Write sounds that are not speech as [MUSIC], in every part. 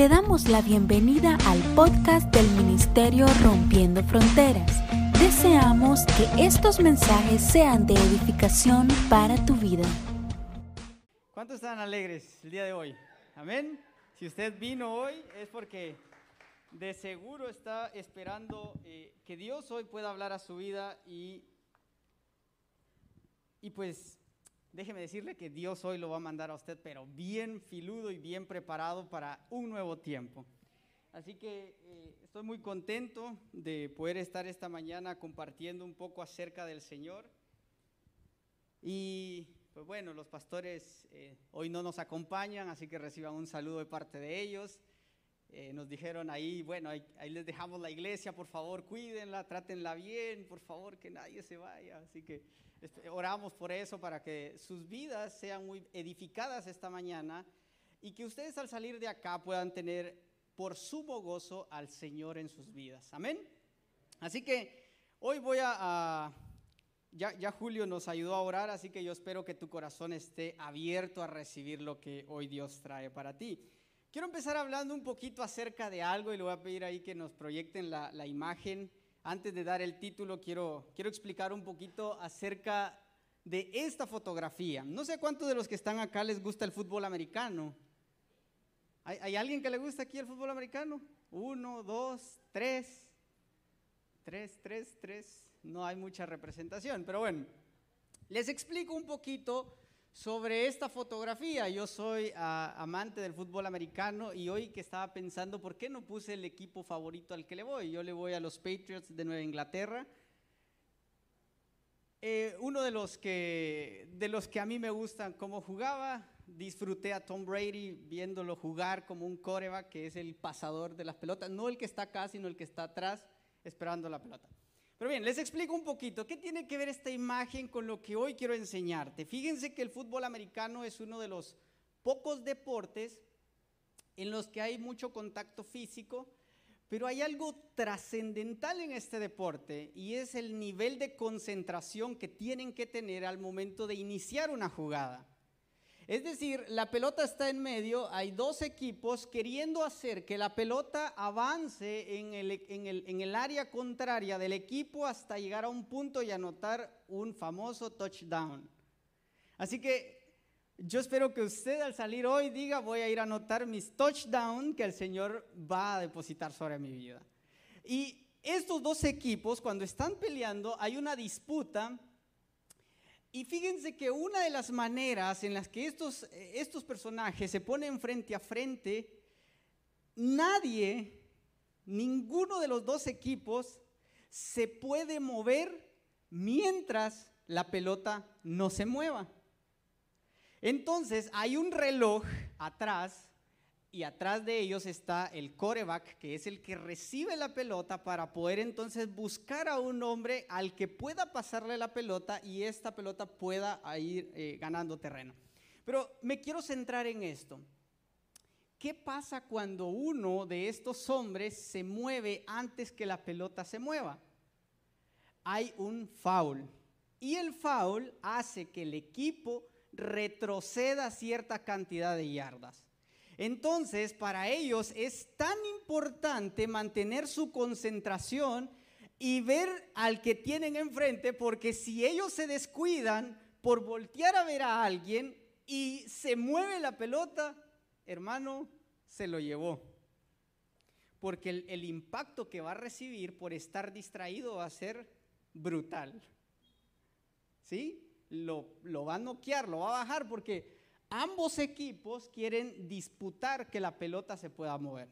Te damos la bienvenida al podcast del Ministerio Rompiendo Fronteras. Deseamos que estos mensajes sean de edificación para tu vida. ¿Cuántos están alegres el día de hoy? Amén. Si usted vino hoy es porque de seguro está esperando eh, que Dios hoy pueda hablar a su vida y, y pues déjeme decirle que Dios hoy lo va a mandar a usted, pero bien filudo y bien preparado para un nuevo tiempo. Así que eh, estoy muy contento de poder estar esta mañana compartiendo un poco acerca del Señor. Y pues bueno, los pastores eh, hoy no nos acompañan, así que reciban un saludo de parte de ellos. Eh, nos dijeron ahí, bueno, ahí, ahí, les dejamos la iglesia, por favor, cuídenla, trátenla bien, por favor, que nadie se vaya. Así que este, oramos por eso, para que sus vidas sean muy edificadas esta mañana y que ustedes al salir de acá puedan tener por sumo gozo al Señor en sus vidas. Amén. Así que hoy voy a... a ya, ya, Julio nos ayudó a orar, así que yo espero que tu corazón esté abierto a recibir lo que hoy Dios trae para ti. Quiero empezar hablando un poquito acerca de algo y le voy a pedir ahí que nos proyecten la, la imagen. Antes de dar el título, quiero, quiero explicar un poquito acerca de esta fotografía. No sé cuántos de los que están acá les gusta el fútbol americano. ¿Hay, ¿Hay, alguien que le gusta aquí el fútbol americano? Uno, dos, tres. Tres, tres, tres. No hay mucha representación, pero bueno. Les explico un poquito sobre esta fotografía. Yo soy uh, amante del fútbol americano y hoy que estaba pensando, ¿por qué no puse el equipo favorito al que le voy? Yo le voy a los Patriots de Nueva Inglaterra. Eh, uno de los, que, de los que a mí me gustan cómo jugaba, disfruté a Tom Brady viéndolo jugar como un coreback, que es el pasador de las pelotas, no el que está acá, sino el que está atrás esperando la pelota. Pero bien, les explico un poquito. ¿Qué tiene que ver esta imagen con lo que hoy quiero enseñarte? Fíjense que el fútbol americano es uno de los pocos deportes en los que hay mucho contacto físico, pero hay algo trascendental en este deporte y es el nivel de concentración que tienen que tener al momento de iniciar una jugada. Es decir, la pelota está en medio, hay dos equipos queriendo hacer que la pelota avance en el, en, el, en el, área contraria del equipo hasta llegar a un punto y anotar un famoso touchdown. Así que yo espero que usted al salir hoy diga voy a ir a anotar mis touchdowns que el Señor va a depositar sobre mi vida. Y estos dos equipos cuando están peleando hay una disputa y fíjense que una de las maneras en las que estos, estos personajes se ponen frente a frente, nadie, ninguno de los dos equipos se puede mover mientras la pelota no se mueva. Entonces hay un reloj atrás y atrás de ellos está el coreback, que es el que recibe la pelota para poder entonces buscar a un hombre al que pueda pasarle la pelota y esta pelota pueda ir eh, ganando terreno. Pero me quiero centrar en esto. ¿Qué pasa cuando uno de estos hombres se mueve antes que la pelota se mueva? Hay un foul. Y el foul hace que el equipo retroceda cierta cantidad de yardas. Entonces, para ellos es tan importante mantener su concentración y ver al que tienen enfrente, porque si ellos se descuidan por voltear a ver a alguien y se mueve la pelota, hermano, se lo llevó. Porque el, impacto que va a recibir por estar distraído va a ser brutal. ¿Sí? Lo, lo va a noquear, lo va a bajar porque ambos equipos quieren disputar que la pelota se pueda mover.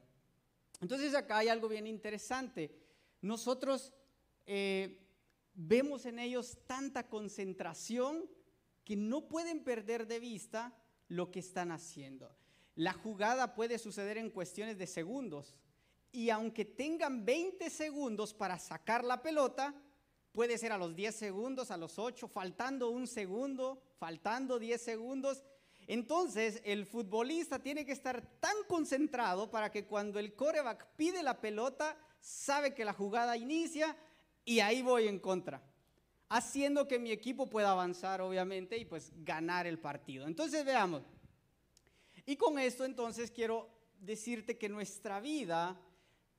Entonces acá hay algo bien interesante. Nosotros eh, vemos en ellos tanta concentración que no pueden perder de vista lo que están haciendo. La jugada puede suceder en cuestiones de segundos y aunque tengan 20 segundos para sacar la pelota, puede ser a los 10 segundos, a los 8, faltando un segundo, faltando 10 segundos, entonces, el futbolista tiene que estar tan concentrado para que cuando el coreback pide la pelota, sabe que la jugada inicia y ahí voy en contra. Haciendo que mi equipo pueda avanzar, obviamente, y pues ganar el partido. Entonces, veamos. Y con esto, entonces, quiero decirte que nuestra vida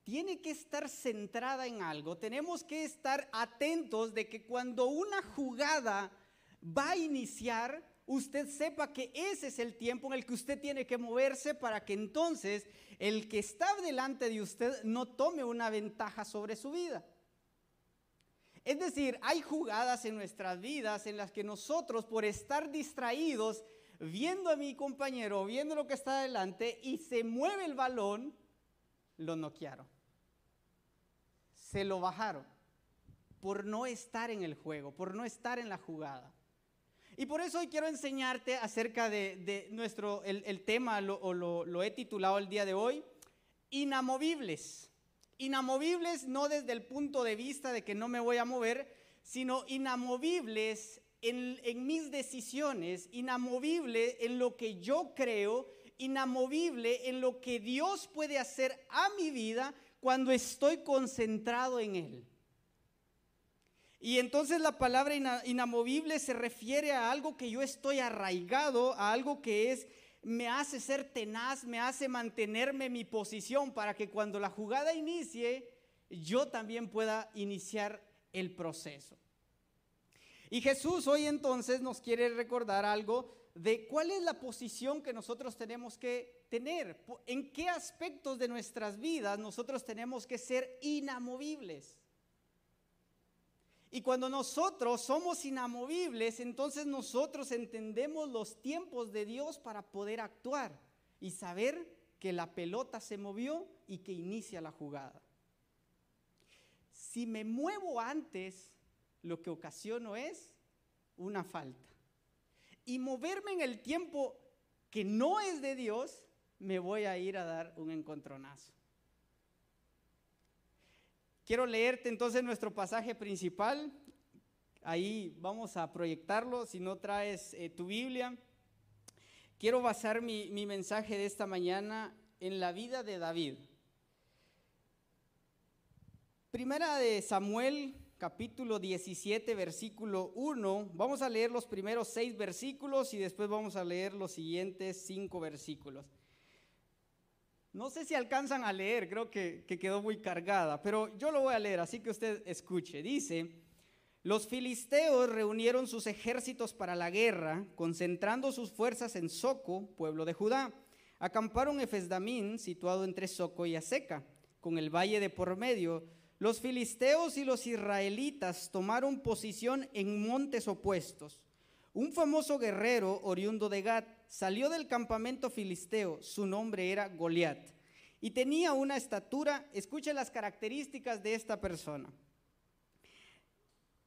tiene que estar centrada en algo. Tenemos que estar atentos de que cuando una jugada va a iniciar, usted sepa que ese es el tiempo en el que usted tiene que moverse para que entonces el que está delante de usted no tome una ventaja sobre su vida. Es decir, hay jugadas en nuestras vidas en las que nosotros por estar distraídos viendo a mi compañero, viendo lo que está adelante y se mueve el balón, lo noquearon. Se lo bajaron por no estar en el juego, por no estar en la jugada. Y por eso hoy quiero enseñarte acerca de, nuestro, el, tema, o lo, lo he titulado el día de hoy, inamovibles. Inamovibles no desde el punto de vista de que no me voy a mover, sino inamovibles en, en, mis decisiones, inamovible en lo que yo creo, inamovible en lo que Dios puede hacer a mi vida cuando estoy concentrado en Él. Y entonces la palabra inamovible se refiere a algo que yo estoy arraigado, a algo que es me hace ser tenaz, me hace mantenerme en mi posición para que cuando la jugada inicie, yo también pueda iniciar el proceso. Y Jesús hoy entonces nos quiere recordar algo de cuál es la posición que nosotros tenemos que tener, en qué aspectos de nuestras vidas nosotros tenemos que ser inamovibles. Y cuando nosotros somos inamovibles, entonces nosotros entendemos los tiempos de Dios para poder actuar y saber que la pelota se movió y que inicia la jugada. Si me muevo antes, lo que ocasiono es una falta. Y moverme en el tiempo que no es de Dios, me voy a ir a dar un encontronazo. Quiero leerte entonces nuestro pasaje principal. Ahí vamos a proyectarlo. Si no traes eh, tu Biblia, quiero basar mi, mi mensaje de esta mañana en la vida de David. Primera de Samuel, capítulo 17, versículo 1. Vamos a leer los primeros seis versículos y después vamos a leer los siguientes cinco versículos. No sé si alcanzan a leer, creo que, quedó muy cargada, pero yo lo voy a leer, así que usted escuche. Dice, los filisteos reunieron sus ejércitos para la guerra, concentrando sus fuerzas en Soco, pueblo de Judá. Acamparon Efesdamín, situado entre Soco y Aseca, con el valle de por medio. Los filisteos y los israelitas tomaron posición en montes opuestos. Un famoso guerrero oriundo de Gat salió del campamento filisteo, su nombre era Goliat, y tenía una estatura, escuche las características de esta persona.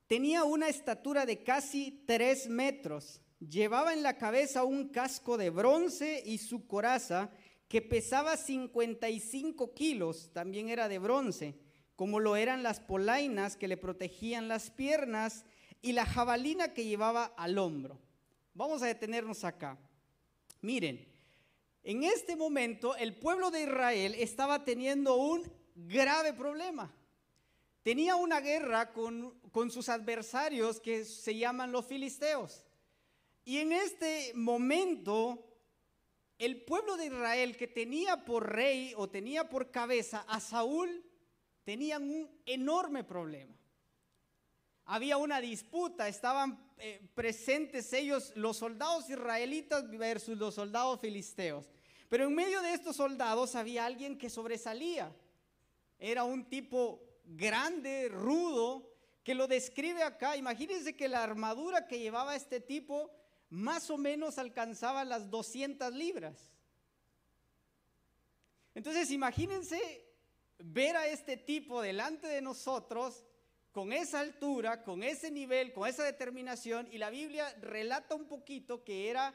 Tenía una estatura de casi tres metros, llevaba en la cabeza un casco de bronce y su coraza, que pesaba 55 kilos, también era de bronce, como lo eran las polainas que le protegían las piernas y la jabalina que llevaba al hombro. Vamos a detenernos acá. Miren, en este momento el pueblo de Israel estaba teniendo un grave problema. Tenía una guerra con, con sus adversarios que se llaman los filisteos. Y en este momento el pueblo de Israel que tenía por rey o tenía por cabeza a Saúl, tenían un enorme problema había una disputa, estaban eh, presentes ellos, los soldados israelitas versus los soldados filisteos. Pero en medio de estos soldados había alguien que sobresalía. Era un tipo grande, rudo, que lo describe acá. Imagínense que la armadura que llevaba este tipo más o menos alcanzaba las 200 libras. Entonces imagínense ver a este tipo delante de nosotros con esa altura, con ese nivel, con esa determinación, y la Biblia relata un poquito que era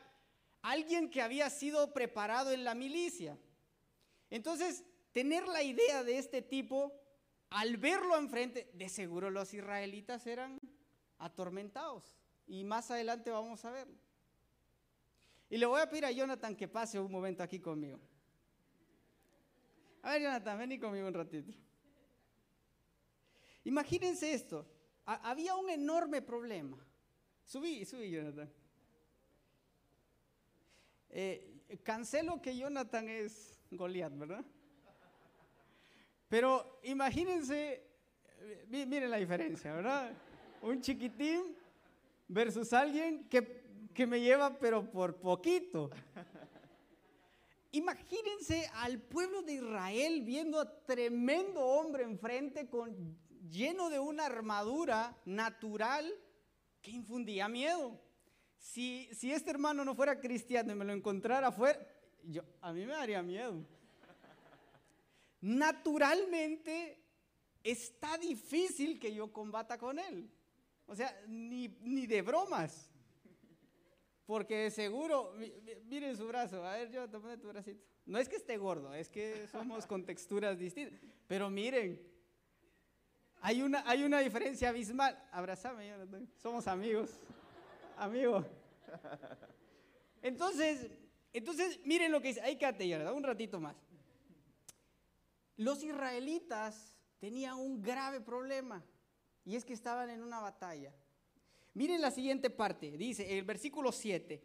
alguien que había sido preparado en la milicia. Entonces, tener la idea de este tipo, al verlo enfrente, de seguro los israelitas eran atormentados. Y más adelante vamos a verlo. Y le voy a pedir a Jonathan que pase un momento aquí conmigo. A ver, Jonathan, ven conmigo un ratito. Imagínense esto, había un enorme problema. Subí, subí, Jonathan. Eh, cancelo que Jonathan es Goliat, ¿verdad? Pero imagínense, eh, miren la diferencia, ¿verdad? Un chiquitín versus alguien que, que me lleva pero por poquito. Imagínense al pueblo de Israel viendo a tremendo hombre enfrente con lleno de una armadura natural que infundía miedo. Si, si este hermano no fuera cristiano y me lo encontrara afuera, yo, a mí me daría miedo. Naturalmente está difícil que yo combata con él. O sea, ni, ni de bromas. Porque seguro, miren su brazo, a ver, yo tomé tu bracito. No es que esté gordo, es que somos con texturas distintas. Pero miren, hay una, hay una diferencia abismal. Abrázame, somos amigos. Amigo. Entonces, entonces, miren lo que dice. Ahí quédate, ya, un ratito más. Los israelitas tenían un grave problema y es que estaban en una batalla. Miren la siguiente parte, dice el versículo 7.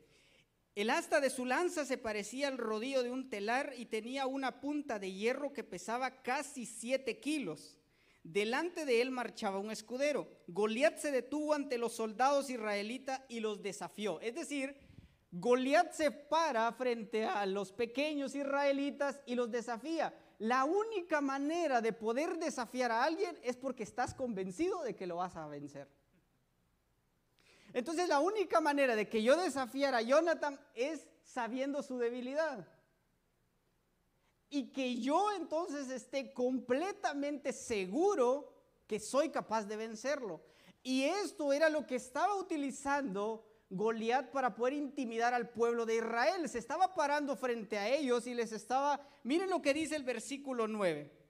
El asta de su lanza se parecía al rodillo de un telar y tenía una punta de hierro que pesaba casi 7 kilos. Delante de él marchaba un escudero. Goliat se detuvo ante los soldados israelitas y los desafió. Es decir, Goliat se para frente a los pequeños israelitas y los desafía. La única manera de poder desafiar a alguien es porque estás convencido de que lo vas a vencer. Entonces la única manera de que yo desafiara a Jonathan es sabiendo su debilidad y que yo entonces esté completamente seguro que soy capaz de vencerlo. Y esto era lo que estaba utilizando Goliat para poder intimidar al pueblo de Israel. Se estaba parando frente a ellos y les estaba, miren lo que dice el versículo 9.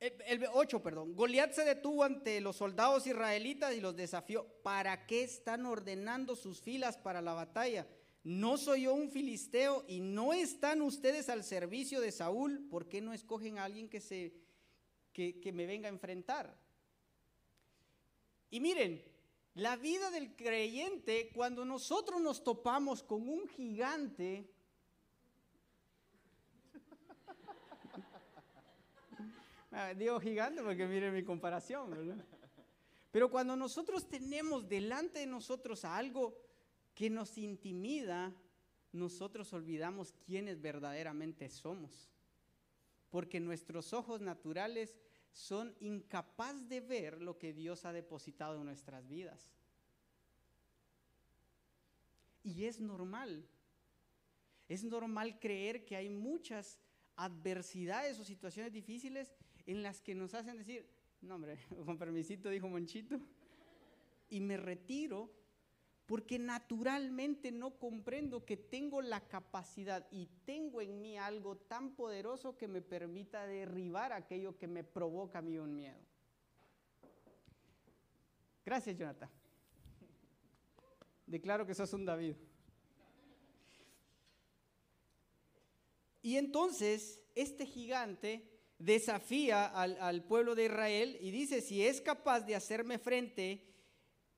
El, 8, perdón. Goliat se detuvo ante los soldados israelitas y los desafió. ¿Para qué están ordenando sus filas para la batalla? ¿No soy yo un filisteo y no están ustedes al servicio de Saúl? ¿Por qué no escogen a alguien que, se, que, que me venga a enfrentar? Y miren, la vida del creyente, cuando nosotros nos topamos con un gigante, ah, digo gigante porque miren mi comparación, ¿verdad? Pero cuando nosotros tenemos delante de nosotros algo que nos intimida, nosotros olvidamos quiénes verdaderamente somos. Porque nuestros ojos naturales son incapaces de ver lo que Dios ha depositado en nuestras vidas. Y es normal. Es normal creer que hay muchas adversidades o situaciones difíciles en las que nos hacen decir, no hombre, [LAUGHS] con permisito dijo Monchito, y me retiro porque naturalmente no comprendo que tengo la capacidad y tengo en mí algo tan poderoso que me permita derribar aquello que me provoca a mí un miedo. Gracias, Jonathan. Declaro que sos un David. Y entonces este gigante desafía al, al, pueblo de Israel y dice, si es capaz de hacerme frente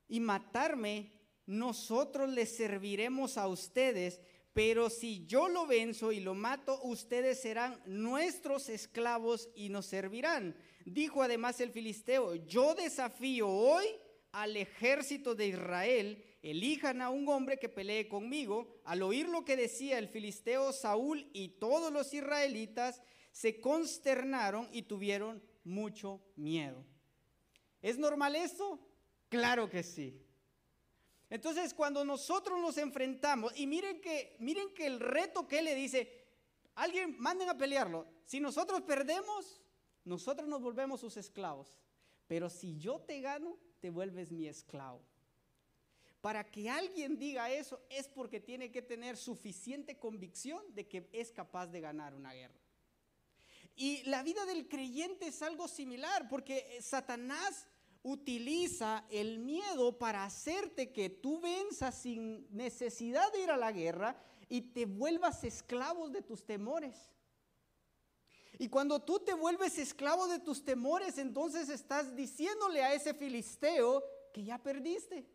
y matarme, nosotros les serviremos a ustedes, pero si yo lo venzo y lo mato, ustedes serán nuestros esclavos y nos servirán. Dijo además el filisteo, yo desafío hoy al ejército de Israel, elijan a un hombre que pelee conmigo. Al oír lo que decía el filisteo, Saúl y todos los israelitas se consternaron y tuvieron mucho miedo. ¿Es normal esto? Claro que sí. Entonces, cuando nosotros nos enfrentamos, y miren que, miren que el reto que él le dice, alguien manden a pelearlo. Si nosotros perdemos, nosotros nos volvemos sus esclavos. Pero si yo te gano, te vuelves mi esclavo. Para que alguien diga eso es porque tiene que tener suficiente convicción de que es capaz de ganar una guerra. Y la vida del creyente es algo similar, porque Satanás utiliza el miedo para hacerte que tú venzas sin necesidad de ir a la guerra y te vuelvas esclavo de tus temores. Y cuando tú te vuelves esclavo de tus temores, entonces estás diciéndole a ese filisteo que ya perdiste.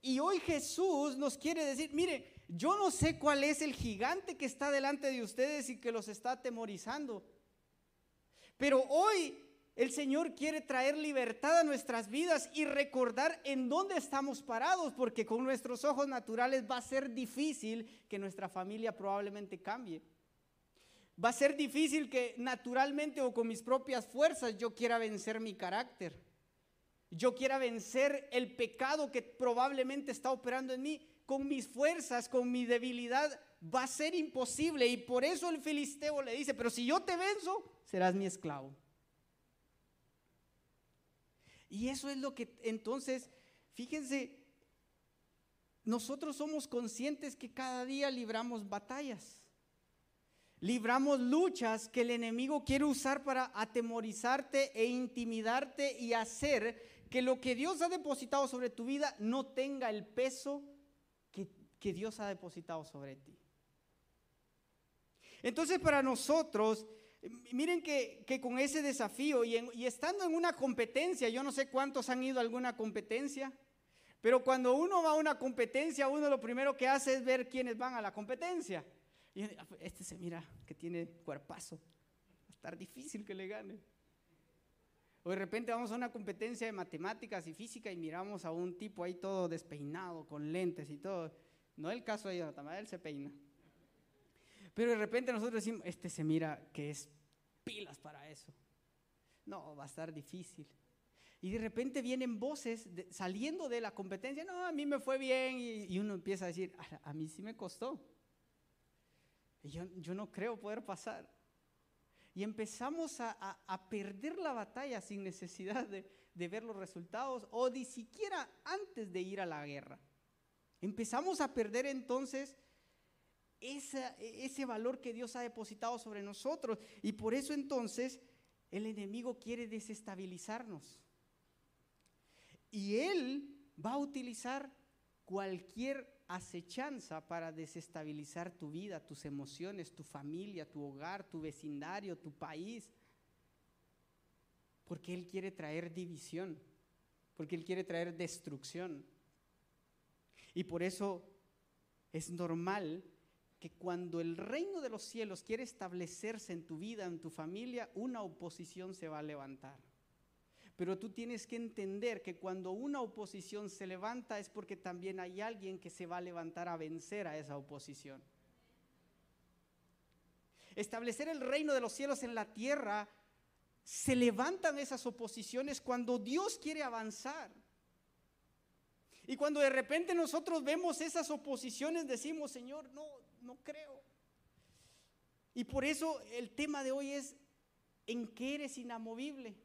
Y hoy Jesús nos quiere decir, mire, yo no sé cuál es el gigante que está delante de ustedes y que los está atemorizando. Pero hoy el Señor quiere traer libertad a nuestras vidas y recordar en dónde estamos parados, porque con nuestros ojos naturales va a ser difícil que nuestra familia probablemente cambie. Va a ser difícil que naturalmente o con mis propias fuerzas yo quiera vencer mi carácter. Yo quiera vencer el pecado que probablemente está operando en mí. Con mis fuerzas, con mi debilidad, va a ser imposible. Y por eso el filisteo le dice, pero si yo te venzo, serás mi esclavo. Y eso es lo que entonces, fíjense, nosotros somos conscientes que cada día libramos batallas. Libramos luchas que el enemigo quiere usar para atemorizarte e intimidarte y hacer que lo que Dios ha depositado sobre tu vida no tenga el peso que, Dios ha depositado sobre ti. Entonces para nosotros Miren que, con ese desafío y, estando en una competencia, yo no sé cuántos han ido a alguna competencia, pero cuando uno va a una competencia, uno lo primero que hace es ver quiénes van a la competencia. Y ah, pues, este se mira que tiene cuerpazo, va a estar difícil que le gane. O de repente vamos a una competencia de matemáticas y física y miramos a un tipo ahí todo despeinado, con lentes y todo. No el caso de Jonathan, él se peina. Pero de repente nosotros decimos, este se mira que es pilas para eso. No, va a estar difícil. Y de repente vienen voces saliendo de la competencia, no, a mí me fue bien, y, uno empieza a decir, a, mí sí me costó. Y yo, yo, no creo poder pasar. Y empezamos a, a, perder la batalla sin necesidad de, de ver los resultados o ni siquiera antes de ir a la guerra. Empezamos a perder entonces ese valor que Dios ha depositado sobre nosotros. Y por eso entonces el enemigo quiere desestabilizarnos. Y él va a utilizar cualquier acechanza para desestabilizar tu vida, tus emociones, tu familia, tu hogar, tu vecindario, tu país. Porque Él quiere traer división, porque Él quiere traer destrucción. Y por eso es normal que cuando el reino de los cielos quiere establecerse en tu vida, en tu familia, una oposición se va a levantar. Pero tú tienes que entender que cuando una oposición se levanta es porque también hay alguien que se va a levantar a vencer a esa oposición. Establecer el reino de los cielos en la tierra, se levantan esas oposiciones cuando Dios quiere avanzar. Y cuando de repente nosotros vemos esas oposiciones, decimos, Señor, no, no creo. Y por eso el tema de hoy es, ¿en qué eres inamovible?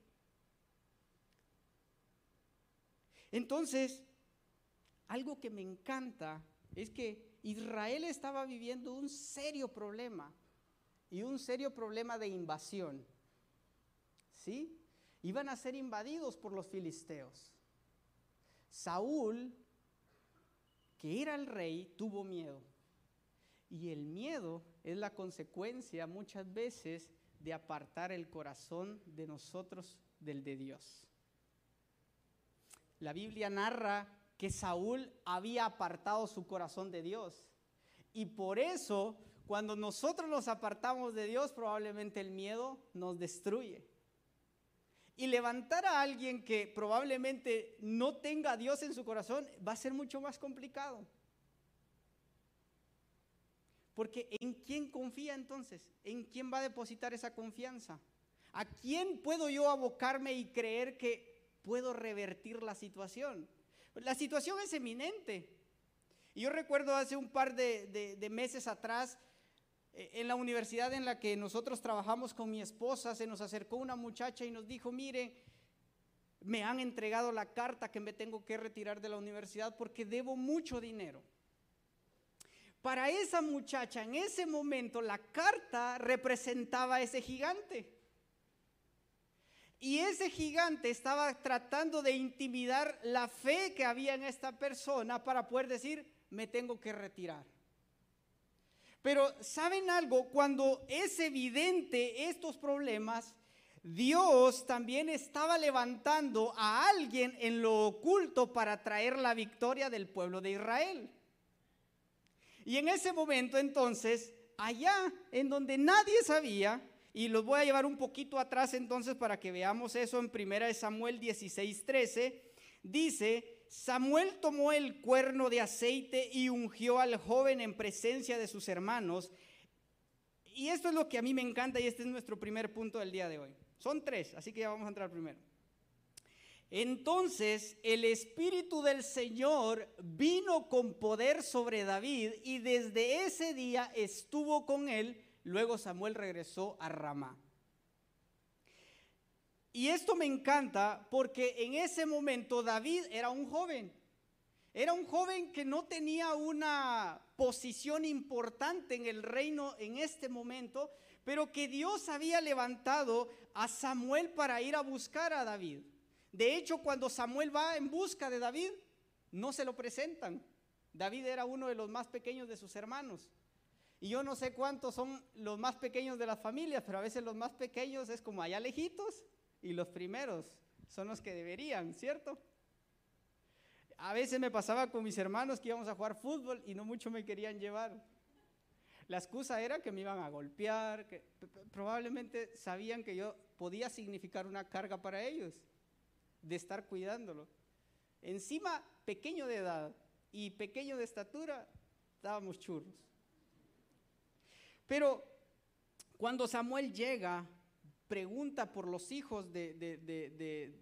Entonces, algo que me encanta es que Israel estaba viviendo un serio problema y un serio problema de invasión. ¿Sí? Iban a ser invadidos por los filisteos. Saúl, que era el rey, tuvo miedo. Y el miedo es la consecuencia muchas veces de apartar el corazón de nosotros del de Dios. La Biblia narra que Saúl había apartado su corazón de Dios. Y por eso, cuando nosotros nos apartamos de Dios, probablemente el miedo nos destruye. Y levantar a alguien que probablemente no tenga a Dios en su corazón va a ser mucho más complicado. Porque ¿en quién confía entonces? ¿En quién va a depositar esa confianza? ¿A quién puedo yo abocarme y creer que puedo revertir la situación? La situación es eminente. Y yo recuerdo hace un par de, meses atrás, en la universidad en la que nosotros trabajamos con mi esposa, se nos acercó una muchacha y nos dijo, mire, me han entregado la carta que me tengo que retirar de la universidad porque debo mucho dinero. Para esa muchacha en ese momento la carta representaba a ese gigante. Y ese gigante estaba tratando de intimidar la fe que había en esta persona para poder decir, me tengo que retirar. Pero ¿saben algo? Cuando es evidente estos problemas, Dios también estaba levantando a alguien en lo oculto para traer la victoria del pueblo de Israel. Y en ese momento entonces, allá en donde nadie sabía, y los voy a llevar un poquito atrás entonces para que veamos eso en 1 Samuel 16, 13, dice, Samuel tomó el cuerno de aceite y ungió al joven en presencia de sus hermanos. Y esto es lo que a mí me encanta y este es nuestro primer punto del día de hoy. Son tres, así que ya vamos a entrar primero. Entonces el Espíritu del Señor vino con poder sobre David y desde ese día estuvo con él. Luego Samuel regresó a Ramá. Y esto me encanta porque en ese momento David era un joven. Era un joven que no tenía una posición importante en el reino en este momento, pero que Dios había levantado a Samuel para ir a buscar a David. De hecho, cuando Samuel va en busca de David, no se lo presentan. David era uno de los más pequeños de sus hermanos. Y yo no sé cuántos son los más pequeños de las familias, pero a veces los más pequeños es como allá lejitos y los primeros son los que deberían, ¿cierto? A veces me pasaba con mis hermanos que íbamos a jugar fútbol y no mucho me querían llevar. La excusa era que me iban a golpear, que probablemente sabían que yo podía significar una carga para ellos, de estar cuidándolo. Encima, pequeño de edad y pequeño de estatura, dábamos churros. Pero cuando Samuel llega, pregunta por los hijos de,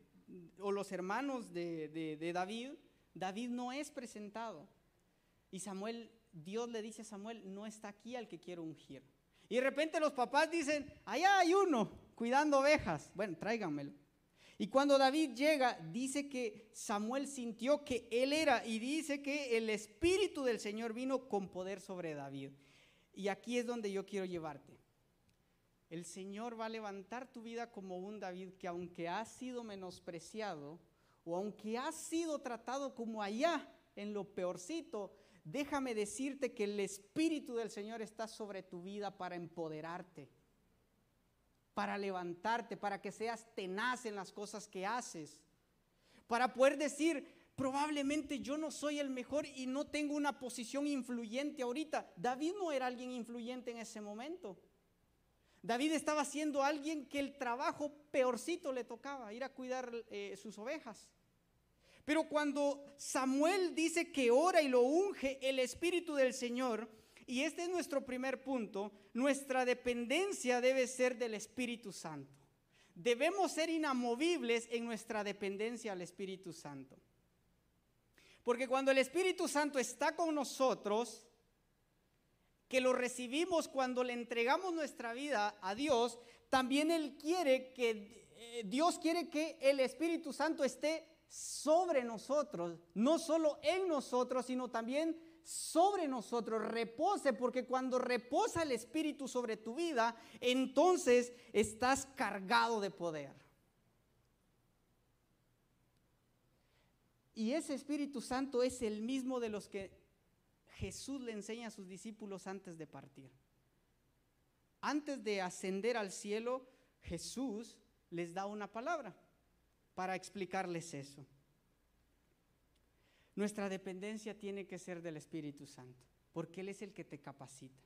o los hermanos de David, David no es presentado. Y Samuel Dios le dice a Samuel, no está aquí al que quiero ungir. Y de repente los papás dicen, allá hay uno cuidando ovejas. Bueno, tráiganmelo. Y cuando David llega, dice que Samuel sintió que él era y dice que el Espíritu del Señor vino con poder sobre David. Y aquí es donde yo quiero llevarte. El Señor va a levantar tu vida como un David que aunque ha sido menospreciado o aunque ha sido tratado como allá en lo peorcito, déjame decirte que el Espíritu del Señor está sobre tu vida para empoderarte, para levantarte, para que seas tenaz en las cosas que haces, para poder decir, probablemente yo no soy el mejor y no tengo una posición influyente ahorita. David no era alguien influyente en ese momento. David estaba siendo alguien que el trabajo peorcito le tocaba, ir a cuidar eh, sus ovejas. Pero cuando Samuel dice que ora y lo unge el Espíritu del Señor, y este es nuestro primer punto, nuestra dependencia debe ser del Espíritu Santo. Debemos ser inamovibles en nuestra dependencia al Espíritu Santo. Porque cuando el Espíritu Santo está con nosotros, que lo recibimos cuando le entregamos nuestra vida a Dios, también Él quiere que, eh, Dios quiere que el Espíritu Santo esté sobre nosotros, no solo en nosotros, sino también sobre nosotros, repose, porque cuando reposa el Espíritu sobre tu vida, entonces estás cargado de poder. Y ese Espíritu Santo es el mismo de los que Jesús le enseña a sus discípulos antes de partir. Antes de ascender al cielo, Jesús les da una palabra para explicarles eso. Nuestra dependencia tiene que ser del Espíritu Santo, porque Él es el que te capacita.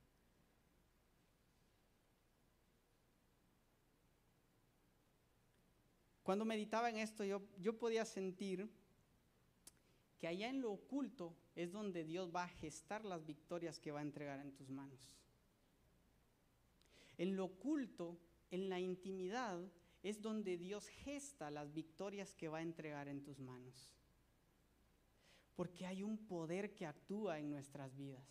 Cuando meditaba en esto, yo, yo podía sentir que allá en lo oculto es donde Dios va a gestar las victorias que va a entregar en tus manos. En lo oculto, en la intimidad, es donde Dios gesta las victorias que va a entregar en tus manos. Porque hay un poder que actúa en nuestras vidas.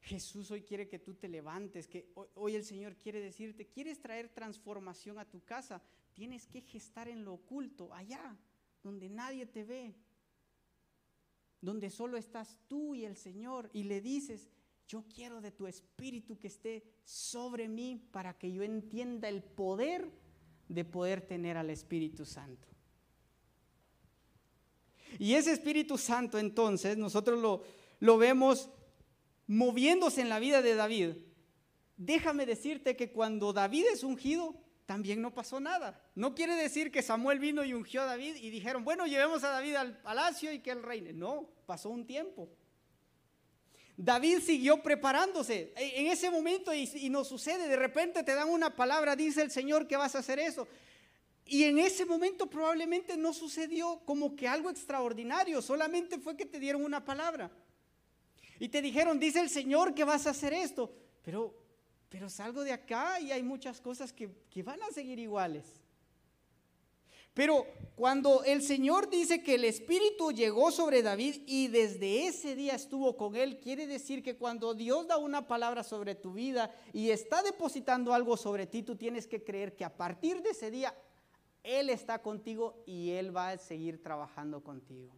Jesús hoy quiere que tú te levantes, que hoy, el Señor quiere decirte, ¿quieres traer transformación a tu casa? Tienes que gestar en lo oculto, allá, donde nadie te ve, donde solo estás tú y el Señor, y le dices, yo quiero de tu espíritu que esté sobre mí para que yo entienda el poder de poder tener al Espíritu Santo. Y ese Espíritu Santo entonces nosotros lo, lo vemos moviéndose en la vida de David. déjame decirte que cuando David es ungido, también no pasó nada. No quiere decir que Samuel vino y ungió a David y dijeron, bueno, llevemos a David al palacio y que él reine. No, pasó un tiempo. David siguió preparándose. En ese momento, y, y nos sucede, de repente te dan una palabra, dice el Señor que vas a hacer eso. Y en ese momento probablemente no sucedió como que algo extraordinario, solamente fue que te dieron una palabra. Y te dijeron, dice el Señor que vas a hacer esto. Pero pero salgo de acá y hay muchas cosas que, van a seguir iguales. Pero cuando el Señor dice que el Espíritu llegó sobre David y desde ese día estuvo con él, quiere decir que cuando Dios da una palabra sobre tu vida y está depositando algo sobre ti, tú tienes que creer que a partir de ese día Él está contigo y Él va a seguir trabajando contigo.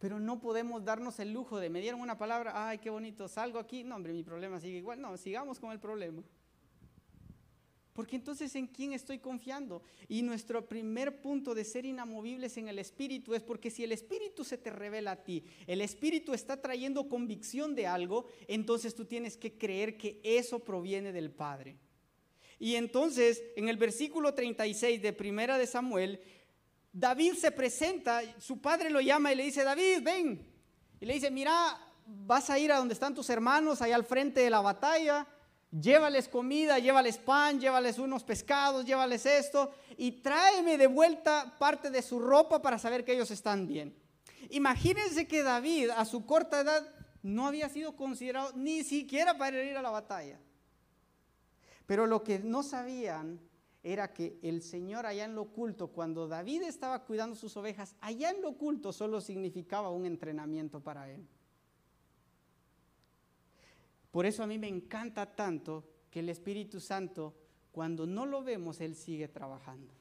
Pero no podemos darnos el lujo de, me dieron una palabra, ay, qué bonito, salgo aquí, no, hombre, mi problema sigue igual, no, sigamos con el problema. Porque entonces en quién estoy confiando? Y nuestro primer punto de ser inamovibles en el Espíritu es porque si el Espíritu se te revela a ti, el Espíritu está trayendo convicción de algo, entonces tú tienes que creer que eso proviene del Padre. Y entonces en el versículo 36 de Primera de Samuel, David se presenta, su padre lo llama y le dice, David, ven. Y le dice, mira, vas a ir a donde están tus hermanos, allá al frente de la batalla, llévales comida, llévales pan, llévales unos pescados, llévales esto, y tráeme de vuelta parte de su ropa para saber que ellos están bien. Imagínense que David a su corta edad no había sido considerado ni siquiera para ir a la batalla. Pero lo que no sabían era que el Señor allá en lo oculto, cuando David estaba cuidando sus ovejas, allá en lo oculto solo significaba un entrenamiento para él. Por eso a mí me encanta tanto que el Espíritu Santo, cuando no lo vemos, Él sigue trabajando.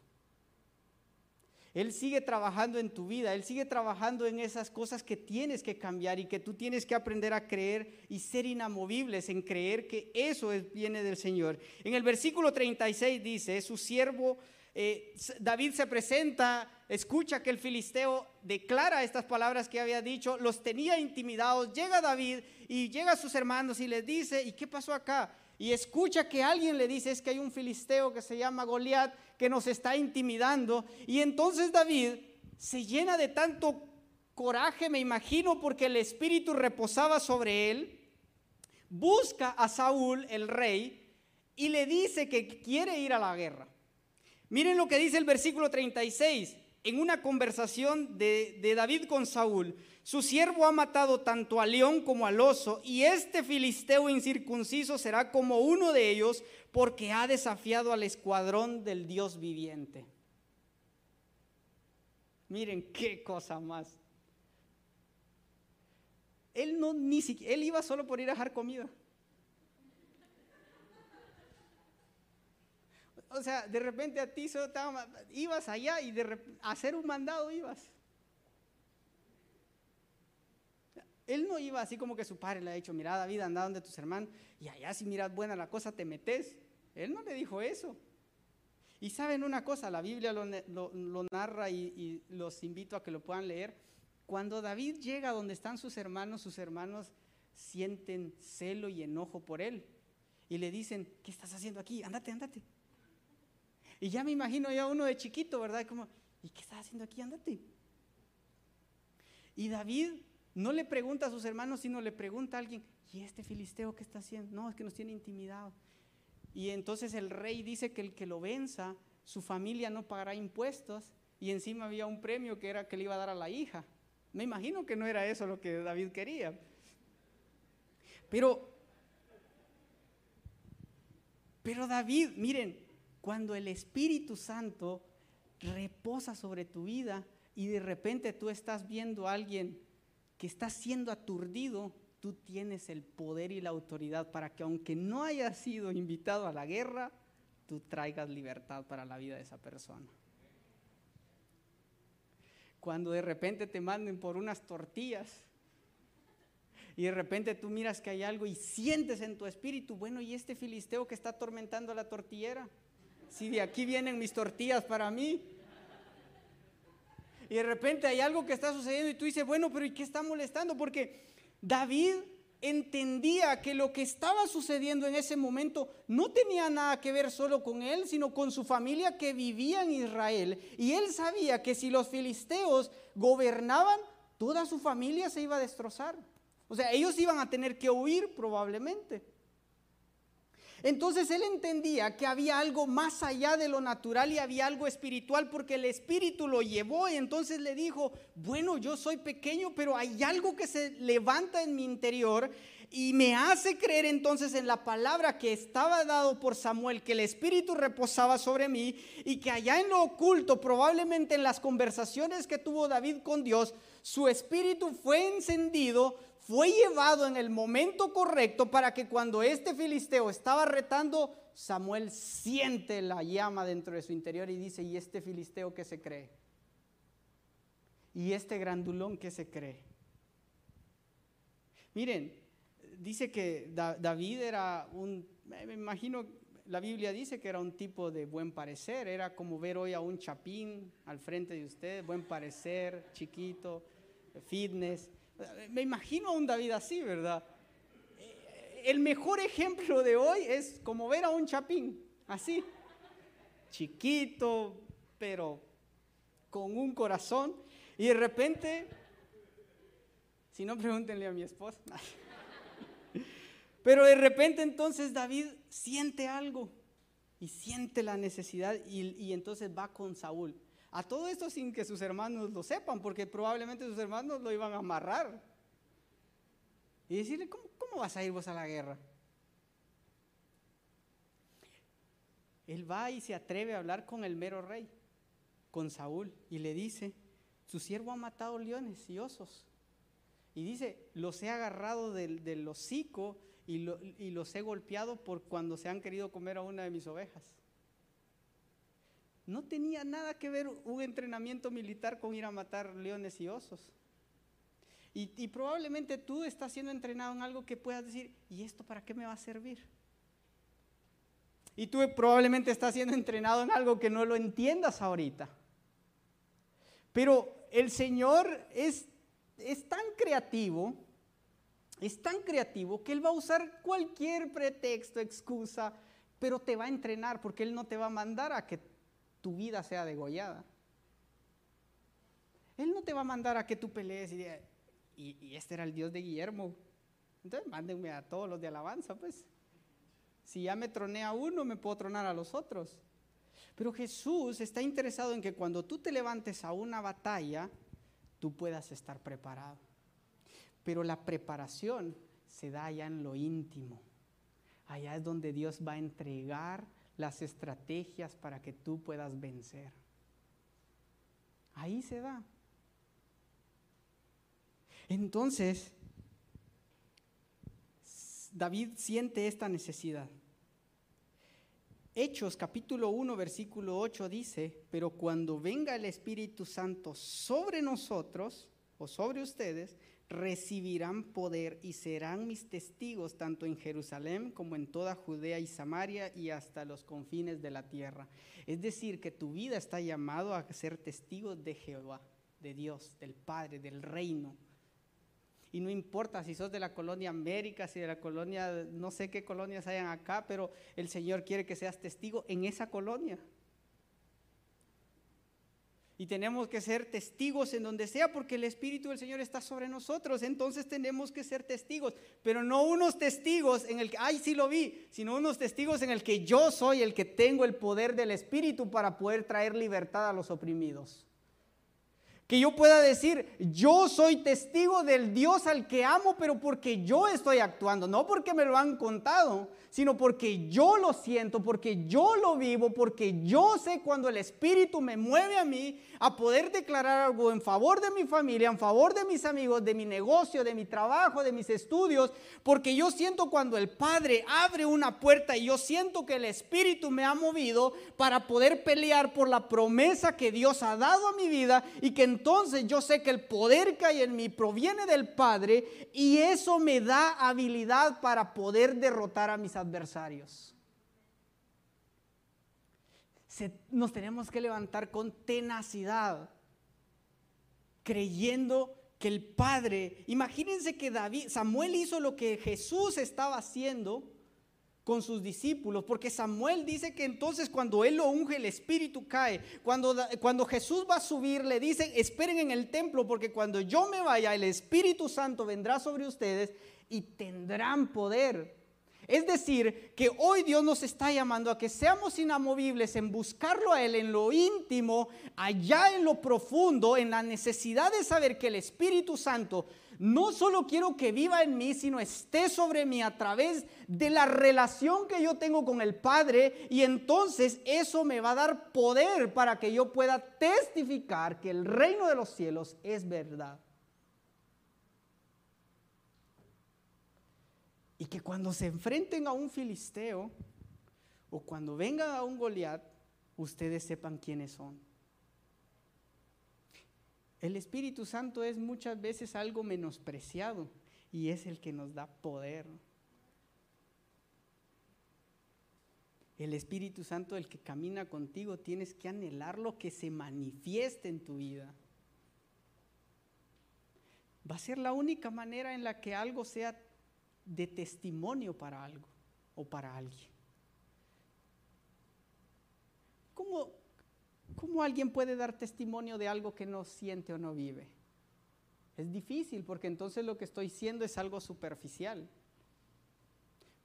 Él sigue trabajando en tu vida, Él sigue trabajando en esas cosas que tienes que cambiar y que tú tienes que aprender a creer y ser inamovibles en creer que eso viene del Señor. En el versículo 36 dice, su siervo eh, David se presenta, escucha que el filisteo declara estas palabras que había dicho, los tenía intimidados, llega David y llega a sus hermanos y les dice, ¿y qué pasó acá? Y escucha que alguien le dice, es que hay un filisteo que se llama Goliat que nos está intimidando. Y entonces David se llena de tanto coraje, me imagino, porque el espíritu reposaba sobre él. Busca a Saúl, el rey, y le dice que quiere ir a la guerra. Miren lo que dice el versículo 36 en una conversación de, David con Saúl, su siervo ha matado tanto al león como al oso, y este filisteo incircunciso será como uno de ellos, porque ha desafiado al escuadrón del Dios viviente. Miren qué cosa más. Él no ni siquiera, él iba solo por ir a dejar comida. O sea, de repente a ti ibas allá y de hacer un mandado ibas. Él no iba así como que su padre le ha dicho, mira David, anda donde tus hermanos, y allá si miras buena la cosa te metes. Él no le dijo eso. Y saben una cosa, la Biblia lo, narra y, y, los invito a que lo puedan leer. Cuando David llega donde están sus hermanos, sus hermanos sienten celo y enojo por él. Y le dicen, ¿qué estás haciendo aquí? Ándate, ándate. Y ya me imagino ya uno de chiquito, ¿verdad? Como, ¿y qué estás haciendo aquí? Ándate. Y David no le pregunta a sus hermanos, sino le pregunta a alguien, ¿y este filisteo qué está haciendo? No, es que nos tiene intimidados. Y entonces el rey dice que el que lo venza, su familia no pagará impuestos y encima había un premio que era que le iba a dar a la hija. Me imagino que no era eso lo que David quería. Pero, pero David, miren, cuando el Espíritu Santo reposa sobre tu vida y de repente tú estás viendo a alguien que está siendo aturdido, tú tienes el poder y la autoridad para que aunque no hayas sido invitado a la guerra, tú traigas libertad para la vida de esa persona. Cuando de repente te manden por unas tortillas y de repente tú miras que hay algo y sientes en tu espíritu, bueno, ¿y este filisteo que está atormentando la tortillera? Si de aquí vienen mis tortillas para mí. Y de repente hay algo que está sucediendo y tú dices, bueno, pero ¿y qué está molestando? Porque David entendía que lo que estaba sucediendo en ese momento no tenía nada que ver solo con él, sino con su familia que vivía en Israel. Y él sabía que si los filisteos gobernaban, toda su familia se iba a destrozar. O sea, ellos iban a tener que huir probablemente. Entonces él entendía que había algo más allá de lo natural y había algo espiritual porque el espíritu lo llevó y entonces le dijo, bueno, yo soy pequeño, pero hay algo que se levanta en mi interior y me hace creer entonces en la palabra que estaba dado por Samuel, que el espíritu reposaba sobre mí y que allá en lo oculto, probablemente en las conversaciones que tuvo David con Dios, su espíritu fue encendido fue llevado en el momento correcto para que cuando este filisteo estaba retando, Samuel siente la llama dentro de su interior y dice, ¿y este filisteo qué se cree? ¿Y este grandulón qué se cree? Miren, dice que David era un, me imagino, la Biblia dice que era un tipo de buen parecer, era como ver hoy a un chapín al frente de usted, buen parecer, chiquito, fitness. Me imagino a un David así, ¿verdad? El mejor ejemplo de hoy es como ver a un chapín, así, chiquito, pero con un corazón, y de repente, si no pregúntenle a mi esposa, pero de repente entonces David siente algo y siente la necesidad y, y entonces va con Saúl. A todo esto sin que sus hermanos lo sepan, porque probablemente sus hermanos lo iban a amarrar. Y decirle, ¿cómo, vas a ir vos a la guerra? Él va y se atreve a hablar con el mero rey, con Saúl, y le dice, su siervo ha matado leones y osos. Y dice, los he agarrado del, del hocico y, y los he golpeado por cuando se han querido comer a una de mis ovejas. No tenía nada que ver un entrenamiento militar con ir a matar leones y osos. Y, probablemente tú estás siendo entrenado en algo que puedas decir, ¿y esto para qué me va a servir? Y tú probablemente estás siendo entrenado en algo que no lo entiendas ahorita. Pero el Señor es, es tan creativo, es tan creativo que Él va a usar cualquier pretexto, excusa, pero te va a entrenar porque Él no te va a mandar a que tu vida sea degollada. Él no te va a mandar a que tú pelees y, y, este era el Dios de Guillermo. Entonces mándenme a todos los de alabanza, pues. Si ya me troné a uno, me puedo tronar a los otros. Pero Jesús está interesado en que cuando tú te levantes a una batalla, tú puedas estar preparado. Pero la preparación se da allá en lo íntimo. Allá es donde Dios va a entregar las estrategias para que tú puedas vencer. Ahí se da. Entonces, David siente esta necesidad. Hechos capítulo 1 versículo 8 dice, pero cuando venga el Espíritu Santo sobre nosotros o sobre ustedes, recibirán poder y serán mis testigos tanto en Jerusalén como en toda Judea y Samaria y hasta los confines de la tierra. Es decir, que tu vida está llamado a ser testigo de Jehová, de Dios, del Padre, del reino. Y no importa si sos de la colonia América, si de la colonia, no sé qué colonias hayan acá, pero el Señor quiere que seas testigo en esa colonia. Y tenemos que ser testigos en donde sea porque el Espíritu del Señor está sobre nosotros. Entonces tenemos que ser testigos. Pero no unos testigos en el que, ay, sí lo vi, sino unos testigos en el que yo soy el que tengo el poder del Espíritu para poder traer libertad a los oprimidos. Que yo pueda decir, yo soy testigo del Dios al que amo, pero porque yo estoy actuando, no porque me lo han contado, sino porque yo lo siento, porque yo lo vivo, porque yo sé cuando el Espíritu me mueve a mí a poder declarar algo en favor de mi familia, en favor de mis amigos, de mi negocio, de mi trabajo, de mis estudios, porque yo siento cuando el Padre abre una puerta y yo siento que el Espíritu me ha movido para poder pelear por la promesa que Dios ha dado a mi vida y que entonces yo sé que el poder que hay en mí proviene del Padre y eso me da habilidad para poder derrotar a mis adversarios. nos tenemos que levantar con tenacidad, creyendo que el Padre, imagínense que David, Samuel hizo lo que Jesús estaba haciendo con sus discípulos, porque Samuel dice que entonces cuando él lo unge el espíritu cae, cuando, cuando Jesús va a subir le dicen esperen en el templo porque cuando yo me vaya el Espíritu Santo vendrá sobre ustedes y tendrán poder. Es decir, que hoy Dios nos está llamando a que seamos inamovibles en buscarlo a Él en lo íntimo, allá en lo profundo, en la necesidad de saber que el Espíritu Santo no solo quiero que viva en mí, sino esté sobre mí a través de la relación que yo tengo con el Padre y entonces eso me va a dar poder para que yo pueda testificar que el reino de los cielos es verdad. Y que cuando se enfrenten a un filisteo o cuando vengan a un Goliat, ustedes sepan quiénes son. El Espíritu Santo es muchas veces algo menospreciado y es el que nos da poder. El Espíritu Santo, el que camina contigo, tienes que anhelarlo que se manifieste en tu vida. Va a ser la única manera en la que algo sea de testimonio para algo o para alguien. ¿Cómo, ¿Cómo alguien puede dar testimonio de algo que no siente o no vive? Es difícil porque entonces lo que estoy siendo es algo superficial.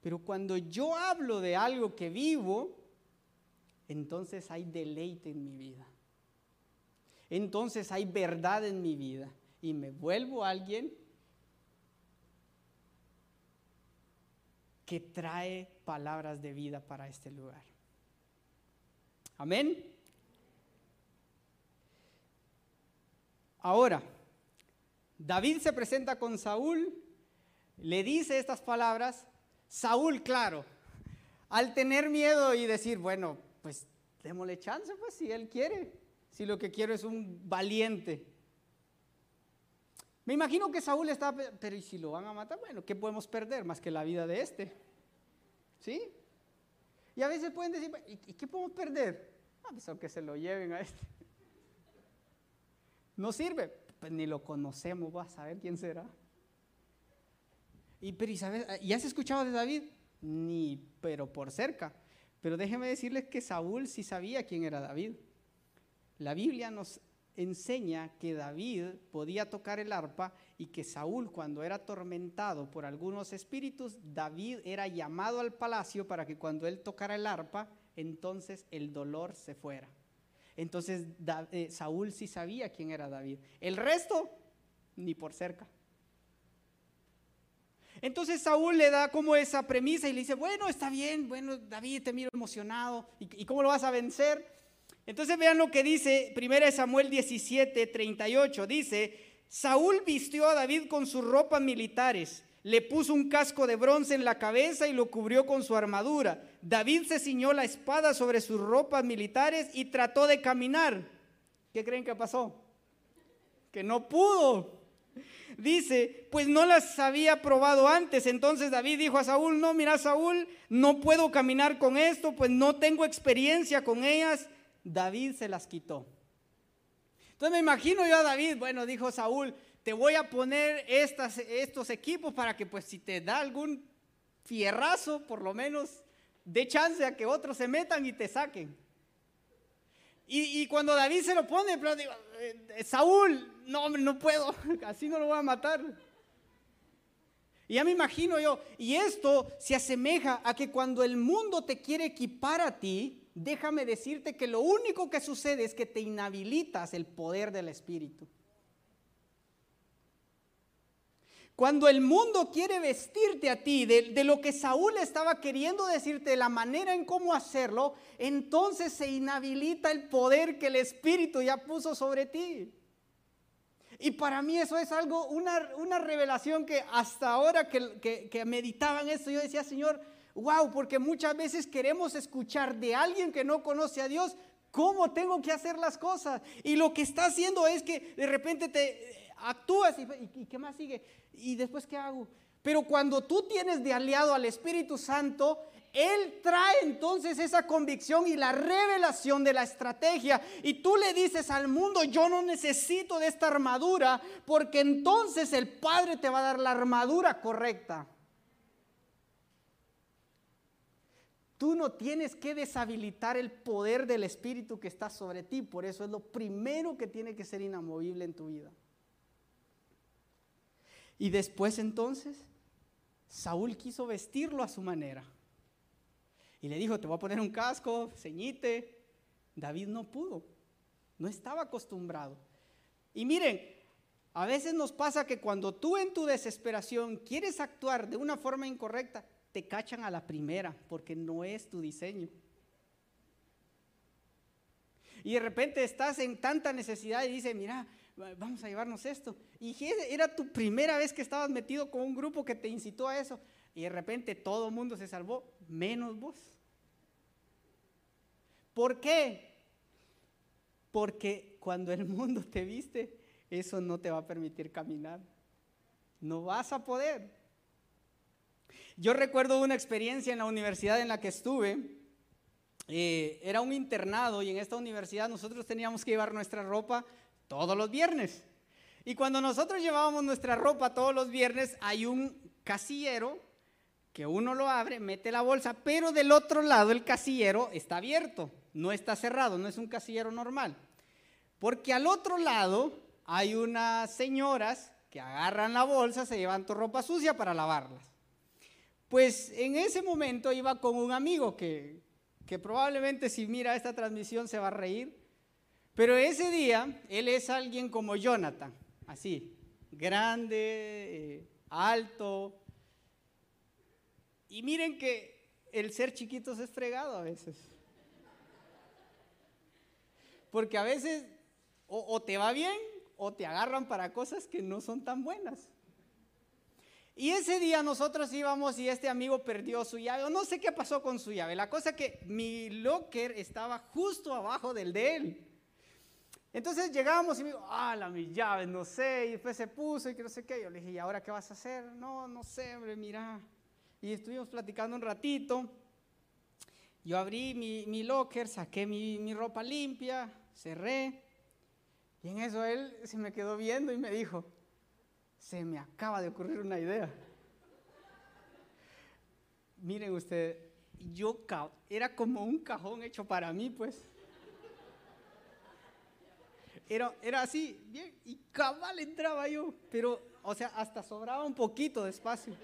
Pero cuando yo hablo de algo que vivo, entonces hay deleite en mi vida. Entonces hay verdad en mi vida. Y me vuelvo alguien que trae palabras de vida para este lugar. Amén. Ahora, David se presenta con Saúl, le dice estas palabras. Saúl, claro, al tener miedo y decir, bueno, pues démosle chance, pues si él quiere, si lo que quiero es un valiente. Me imagino que Saúl estaba, pero ¿y si lo van a matar? Bueno, ¿qué podemos perder más que la vida de este? ¿Sí? Y a veces pueden decir, ¿y qué podemos perder? Ah, pues aunque se lo lleven a este. No sirve, pues ni lo conocemos, vas a saber quién será. Y, pero, ¿y, sabes, ¿y has escuchado de David? Ni, pero por cerca. Pero déjeme decirles que Saúl sí sabía quién era David. La Biblia nos enseña que David podía tocar el arpa y que Saúl cuando era atormentado por algunos espíritus, David era llamado al palacio para que cuando él tocara el arpa, entonces el dolor se fuera. Entonces eh, Saúl sí sabía quién era David. El resto, ni por cerca. Entonces Saúl le da como esa premisa y le dice, bueno, está bien, bueno, David, te miro emocionado, ¿y, y cómo lo vas a vencer? Entonces vean lo que dice 1 Samuel 17, 38. Dice, Saúl vistió a David con sus ropas militares, le puso un casco de bronce en la cabeza y lo cubrió con su armadura. David se ciñó la espada sobre sus ropas militares y trató de caminar. ¿Qué creen que pasó? Que no pudo. Dice, pues no las había probado antes. Entonces David dijo a Saúl, no, mira Saúl, no puedo caminar con esto, pues no tengo experiencia con ellas. David se las quitó. Entonces me imagino yo a David, bueno, dijo Saúl, te voy a poner estos equipos para que pues si te da algún fierrazo, por lo menos dé chance a que otros se metan y te saquen. Y, cuando David se lo pone, pero digo, eh, Saúl, no, no puedo, [LAUGHS] así no lo voy a matar. Y ya me imagino yo, y esto se asemeja a que cuando el mundo te quiere equipar a ti, déjame decirte que lo único que sucede es que te inhabilitas el poder del Espíritu. Cuando el mundo quiere vestirte a ti de, lo que Saúl estaba queriendo decirte, la manera en cómo hacerlo, entonces se inhabilita el poder que el Espíritu ya puso sobre ti. Y para mí eso es algo, una, revelación que hasta ahora que, que, que esto, yo decía, Señor, wow, porque muchas veces queremos escuchar de alguien que no conoce a Dios cómo tengo que hacer las cosas. Y lo que está haciendo es que de repente te actúas y, y qué más sigue. ¿Y después qué hago? Pero cuando tú tienes de aliado al Espíritu Santo, Él trae entonces esa convicción y la revelación de la estrategia. Y tú le dices al mundo, yo no necesito de esta armadura, porque entonces el Padre te va a dar la armadura correcta. Tú no tienes que deshabilitar el poder del Espíritu que está sobre ti. Por eso es lo primero que tiene que ser inamovible en tu vida. Y después entonces, Saúl quiso vestirlo a su manera. Y le dijo, te voy a poner un casco, ceñite. David no pudo, no estaba acostumbrado. Y miren, a veces nos pasa que cuando tú en tu desesperación quieres actuar de una forma incorrecta, te cachan a la primera porque no es tu diseño. Y de repente estás en tanta necesidad y dices, mira, vamos a llevarnos esto. Y era tu primera vez que estabas metido con un grupo que te incitó a eso. Y de repente todo el mundo se salvó, menos vos. ¿Por qué? Porque cuando el mundo te viste, eso no te va a permitir caminar. No vas a poder. Yo recuerdo una experiencia en la universidad en la que estuve. Eh, era un internado y en esta universidad nosotros teníamos que llevar nuestra ropa todos los viernes. Y cuando nosotros llevábamos nuestra ropa todos los viernes, hay un casillero que uno lo abre, mete la bolsa, pero del otro lado el casillero está abierto, no está cerrado, no es un casillero normal. Porque al otro lado hay unas señoras que agarran la bolsa, se llevan tu ropa sucia para lavarlas. Pues en ese momento iba con un amigo que, probablemente si mira esta transmisión se va a reír, pero ese día él es alguien como Jonathan, así, grande, eh, alto. Y miren que el ser chiquito es fregado a veces. Porque a veces o te va bien o te agarran para cosas que no son tan buenas. Y ese día nosotros íbamos y este amigo perdió su llave, o no sé qué pasó con su llave. La cosa que mi locker estaba justo abajo del de él. Entonces llegábamos y me dijo, ah, la mi llave, no sé, y después se puso y que no sé qué. Yo le dije, ¿y ahora qué vas a hacer? No, no sé, hombre, mira. Y estuvimos platicando un ratito. Yo abrí mi, mi locker, saqué mi, mi ropa limpia, cerré. Y en eso él se me quedó viendo y me dijo, se me acaba de ocurrir una idea. Miren ustedes, yo era como un cajón hecho para mí, pues. Era, era así, bien, y cabal entraba yo, pero, o sea, hasta sobraba un poquito de espacio.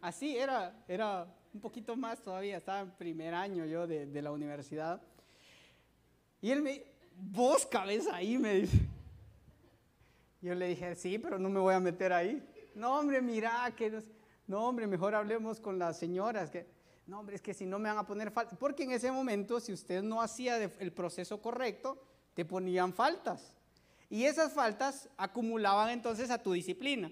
Así era, era un poquito más todavía, estaba en primer año yo de, de la universidad. Y él me, vos cabeza ahí, me dice. Yo le dije, sí, pero no me voy a meter ahí. No, hombre, mira, que no, hombre, mejor hablemos con las señoras. Que, no, hombre, es que si no me van a poner faltas. Porque en ese momento, si usted no hacía el proceso correcto, te ponían faltas. Y esas faltas acumulaban entonces a tu disciplina.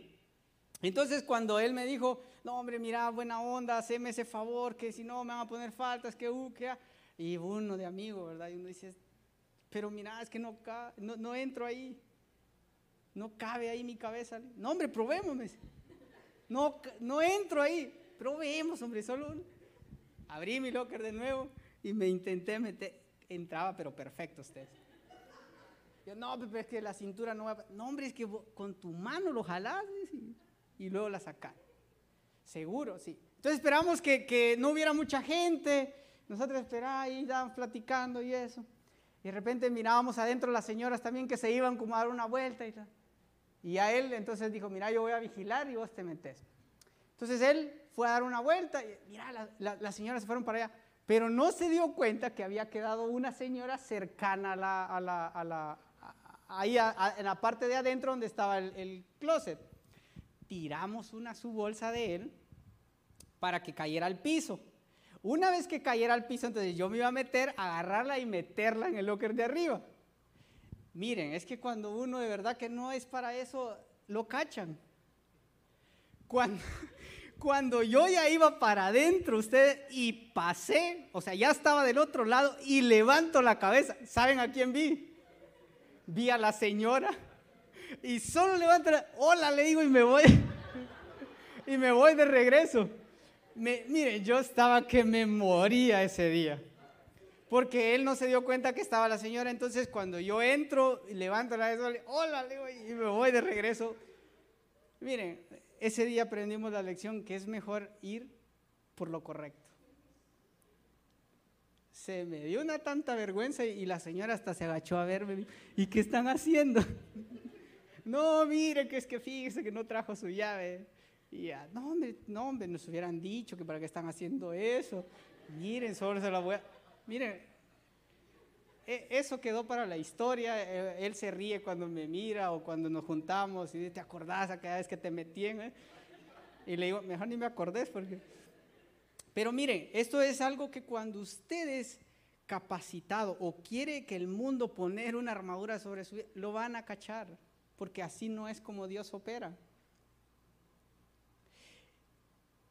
Entonces, cuando él me dijo, no, hombre, mira, buena onda, haceme ese favor, que si no me van a poner faltas, que uh, que Y uno de amigo, ¿verdad? Y uno dice, pero mira, es que no, no, no entro ahí no cabe ahí mi cabeza. No, hombre, probemos. No, no entro ahí. Probemos, hombre, solo Abrí mi locker de nuevo y me intenté meter. Entraba, pero perfecto usted. Yo, no, pero es que la cintura no va. No, hombre, es que con tu mano lo jalás y, luego la sacás. Seguro, sí. Entonces esperamos que, que no hubiera mucha gente. Nosotros esperábamos y estábamos platicando y eso. Y de repente mirábamos adentro las señoras también que se iban como a dar una vuelta y tal. Y a él entonces dijo, mira, yo voy a vigilar y vos te metes. Entonces él fue a dar una vuelta y mira, las señoras se fueron para allá, pero no se dio cuenta que había quedado una señora cercana a la, a la, ahí en la parte de adentro donde estaba el, el closet. Tiramos una su bolsa de él para que cayera al piso. Una vez que cayera al piso, entonces yo me iba a meter, agarrarla y meterla en el locker de arriba. Miren, es que cuando uno de verdad que no es para eso, lo cachan. Cuando, [LAUGHS] cuando yo ya iba para adentro, usted, y pasé, o sea, ya estaba del otro lado y levanto la cabeza, ¿saben a quién vi? Vi a la señora y solo levanto la, hola, le digo y me voy. [LAUGHS] y me voy de regreso. Me, mire, yo estaba que me moría ese día. Porque él no se dio cuenta que estaba la señora. Entonces, cuando yo entro y levanto la hola, le digo, y me voy de regreso. Miren, ese día aprendimos la lección que es mejor ir por lo correcto. Se me dio una tanta vergüenza y la señora hasta se agachó a verme. ¿Y qué están haciendo? [LAUGHS] no, mire, que es que fíjese que no trajo su llave. Y ya, no, hombre, no, hombre, nos hubieran dicho que para qué están haciendo eso. Miren, solo se la voy a... Miren, e, eso quedó para la historia. E, él se ríe cuando me mira o cuando nos juntamos y dice, ¿te acordás a cada vez que te metí? Eh?". Y le digo, mejor ni me acordés porque... Pero miren, esto es algo que cuando ustedes capacitado o quiere que el mundo poner una armadura sobre su vida, lo van a cachar, porque así no es como Dios opera.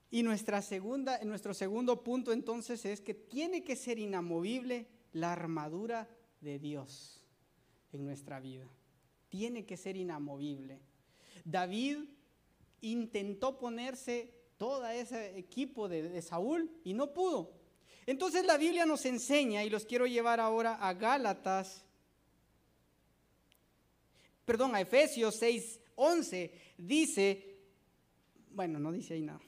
Y nuestra segunda, nuestro segundo punto entonces es que tiene que ser inamovible la armadura de Dios en nuestra vida. Tiene que ser inamovible. David intentó ponerse todo ese equipo de, de Saúl y no pudo. Entonces la Biblia nos enseña, y los quiero llevar ahora a Gálatas, perdón, a Efesios 6, 11, dice, bueno, no dice ahí nada.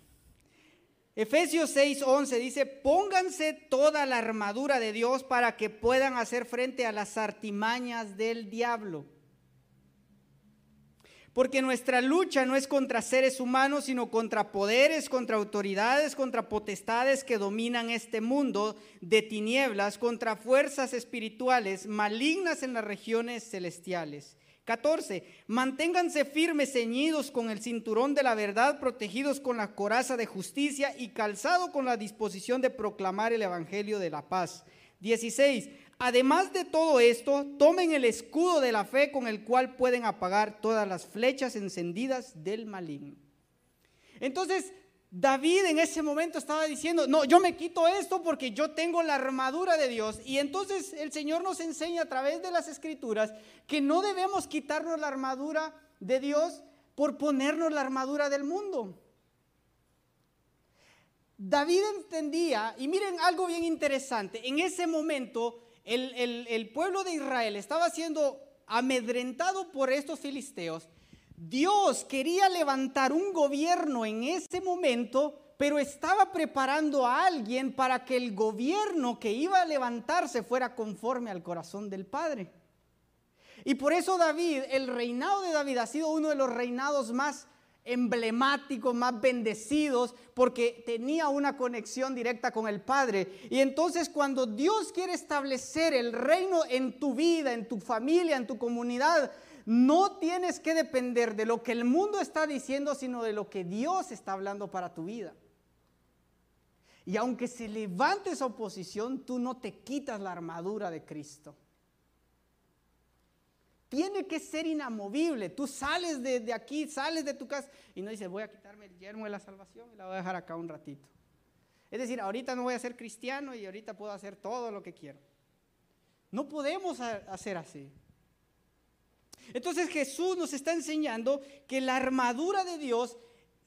Efesios 6, 11 dice, pónganse toda la armadura de Dios para que puedan hacer frente a las artimañas del diablo. Porque nuestra lucha no es contra seres humanos, sino contra poderes, contra autoridades, contra potestades que dominan este mundo de tinieblas, contra fuerzas espirituales malignas en las regiones celestiales. 14. Manténganse firmes, ceñidos con el cinturón de la verdad, protegidos con la coraza de justicia y calzado con la disposición de proclamar el Evangelio de la paz. 16. Además de todo esto, tomen el escudo de la fe con el cual pueden apagar todas las flechas encendidas del maligno. Entonces, David en ese momento estaba diciendo, no, yo me quito esto porque yo tengo la armadura de Dios. Y entonces el Señor nos enseña a través de las escrituras que no debemos quitarnos la armadura de Dios por ponernos la armadura del mundo. David entendía, y miren algo bien interesante, en ese momento el, pueblo de Israel estaba siendo amedrentado por estos filisteos, Dios quería levantar un gobierno en ese momento, pero estaba preparando a alguien para que el gobierno que iba a levantarse fuera conforme al corazón del Padre. Y por eso David, el reinado de David ha sido uno de los reinados más emblemáticos, más bendecidos, porque tenía una conexión directa con el Padre. Y entonces cuando Dios quiere establecer el reino en tu vida, en tu familia, en tu comunidad, no tienes que depender de lo que el mundo está diciendo, sino de lo que Dios está hablando para tu vida. Y aunque se levante esa oposición, tú no te quitas la armadura de Cristo tiene que ser inamovible. Tú sales de, aquí, sales de tu casa y no dices, voy a quitarme el yermo de la salvación y la voy a dejar acá un ratito. Es decir, ahorita no voy a ser cristiano y ahorita puedo hacer todo lo que quiero. No podemos hacer así. Entonces Jesús nos está enseñando que la armadura de Dios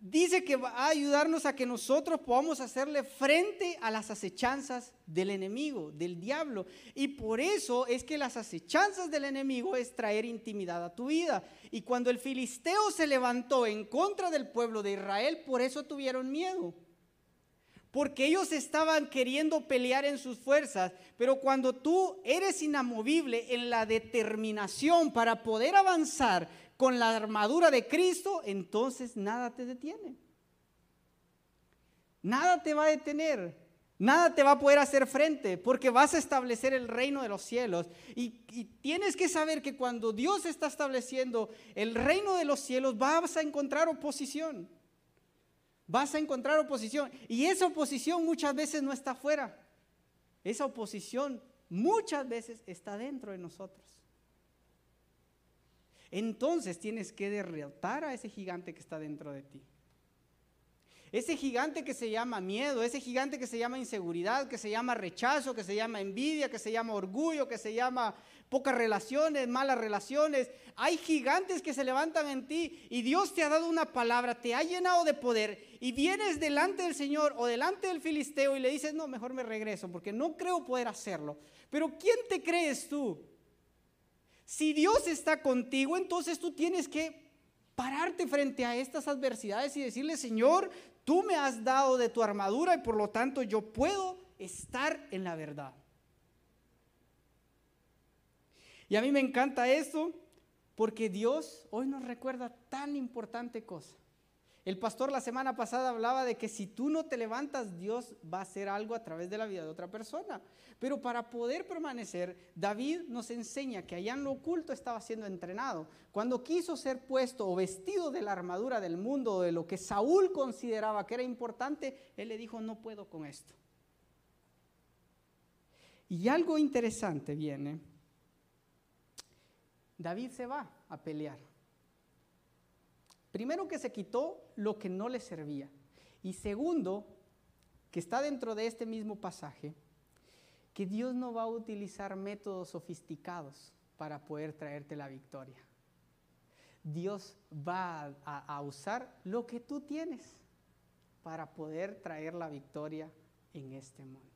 dice que va a ayudarnos a que nosotros podamos hacerle frente a las acechanzas del enemigo, del diablo. Y por eso es que las acechanzas del enemigo es traer intimidad a tu vida. Y cuando el filisteo se levantó en contra del pueblo de Israel, por eso tuvieron miedo. Porque ellos estaban queriendo pelear en sus fuerzas, pero cuando tú eres inamovible en la determinación para poder avanzar, con la armadura de Cristo, entonces nada te detiene. Nada te va a detener. Nada te va a poder hacer frente porque vas a establecer el reino de los cielos. Y, y, tienes que saber que cuando Dios está estableciendo el reino de los cielos, vas a encontrar oposición. Vas a encontrar oposición. Y esa oposición muchas veces no está afuera. Esa oposición muchas veces está dentro de nosotros entonces tienes que derrotar a ese gigante que está dentro de ti. Ese gigante que se llama miedo, ese gigante que se llama inseguridad, que se llama rechazo, que se llama envidia, que se llama orgullo, que se llama pocas relaciones, malas relaciones. Hay gigantes que se levantan en ti y Dios te ha dado una palabra, te ha llenado de poder y vienes delante del Señor o delante del filisteo y le dices, no, mejor me regreso porque no creo poder hacerlo. Pero ¿quién te crees tú? Si Dios está contigo, entonces tú tienes que pararte frente a estas adversidades y decirle, Señor, tú me has dado de tu armadura y por lo tanto yo puedo estar en la verdad. Y a mí me encanta esto porque Dios hoy nos recuerda tan importante cosa. El pastor la semana pasada hablaba de que si tú no te levantas, Dios va a hacer algo a través de la vida de otra persona. Pero para poder permanecer, David nos enseña que allá en lo oculto estaba siendo entrenado. Cuando quiso ser puesto o vestido de la armadura del mundo, de lo que Saúl consideraba que era importante, él le dijo, no puedo con esto. Y algo interesante viene. David se va a pelear. Primero que se quitó lo que no le servía. Y segundo, que está dentro de este mismo pasaje, que Dios no va a utilizar métodos sofisticados para poder traerte la victoria. Dios va a, usar lo que tú tienes para poder traer la victoria en este mundo.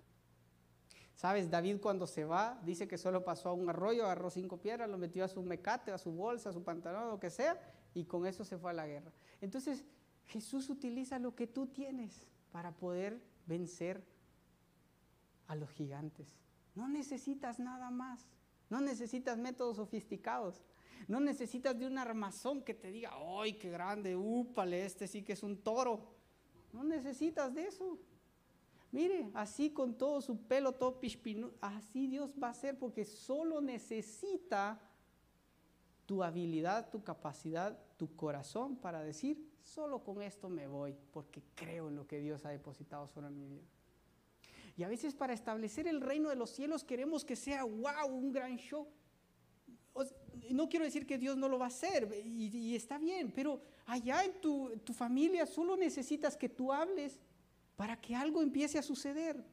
Sabes, David cuando se va, dice que solo pasó a un arroyo, agarró cinco piedras, lo metió a su mecate, a su bolsa, a su pantalón, lo que sea, y con eso se fue a la guerra. Entonces, Jesús utiliza lo que tú tienes para poder vencer a los gigantes. No necesitas nada más. No necesitas métodos sofisticados. No necesitas de un armazón que te diga, ¡ay, qué grande! ¡Úpale! Este sí que es un toro. No necesitas de eso. Mire, así con todo su pelo, todo pispinu, así Dios va a ser porque solo necesita tu habilidad, tu capacidad, tu corazón para decir, solo con esto me voy, porque creo en lo que Dios ha depositado sobre mi vida. Y a veces para establecer el reino de los cielos queremos que sea, wow, un gran show. no quiero decir que Dios no lo va a hacer, y, está bien, pero allá en tu familia solo necesitas que tú hables para que algo empiece a suceder.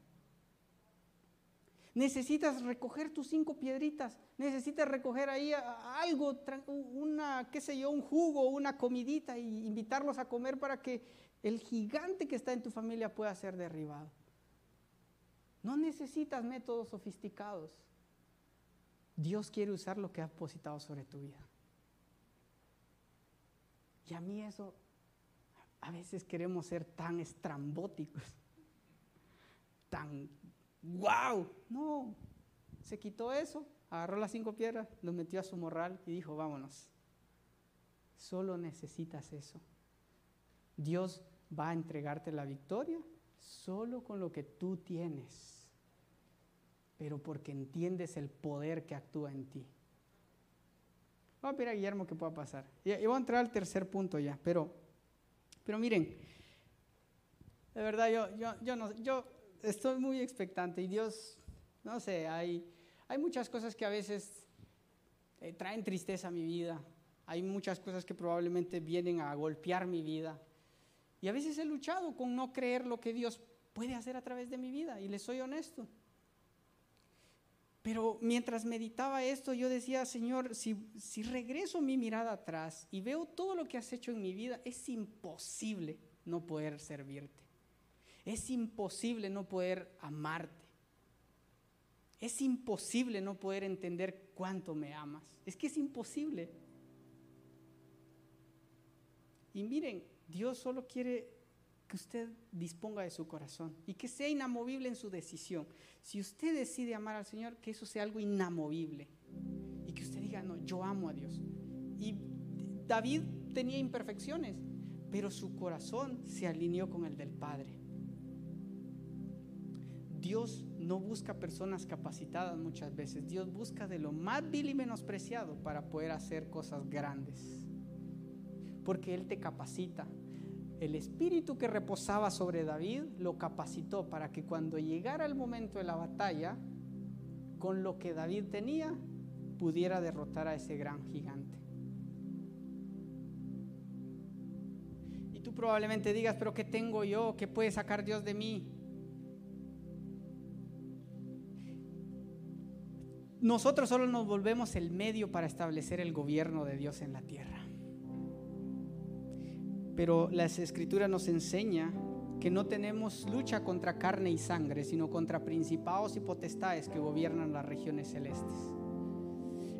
Necesitas recoger tus cinco piedritas, necesitas recoger ahí algo, una, qué sé yo, un jugo, una comidita y invitarlos a comer para que el gigante que está en tu familia pueda ser derribado. No necesitas métodos sofisticados. Dios quiere usar lo que ha depositado sobre tu vida. Y a mí eso a veces queremos ser tan estrambóticos, tan wow. No, se quitó eso, agarró las cinco piedras, lo metió a su morral y dijo, vámonos. Solo necesitas eso. Dios va a entregarte la victoria solo con lo que tú tienes, pero porque entiendes el poder que actúa en ti. Vamos a pedir a Guillermo que pueda pasar. Y, voy a entrar al tercer punto ya, pero pero miren, de verdad yo, yo, yo, no, yo estoy muy expectante y Dios, no sé, hay, hay muchas cosas que a veces eh, traen tristeza a mi vida. Hay muchas cosas que probablemente vienen a golpear mi vida. Y a veces he luchado con no creer lo que Dios puede hacer a través de mi vida, y les soy honesto. Pero mientras meditaba esto, yo decía, Señor, si, si, regreso mi mirada atrás y veo todo lo que has hecho en mi vida, es imposible no poder servirte. Es imposible no poder amarte. Es imposible no poder entender cuánto me amas. Es que es imposible. Y miren, Dios solo quiere que usted disponga de su corazón y que sea inamovible en su decisión. Si usted decide amar al Señor, que eso sea algo inamovible y que usted diga, no, yo amo a Dios. Y David tenía imperfecciones, pero su corazón se alineó con el del Padre. Dios no busca personas capacitadas muchas veces, Dios busca de lo más vil y menospreciado para poder hacer cosas grandes. Porque Él te capacita, el espíritu que reposaba sobre David lo capacitó para que cuando llegara el momento de la batalla, con lo que David tenía, pudiera derrotar a ese gran gigante. Y tú probablemente digas, pero ¿qué tengo yo? ¿Qué puede sacar Dios de mí? nosotros solo nos volvemos el medio para establecer el gobierno de Dios en la tierra. Pero las escrituras nos enseña que no tenemos lucha contra carne y sangre, sino contra principados y potestades que gobiernan las regiones celestes.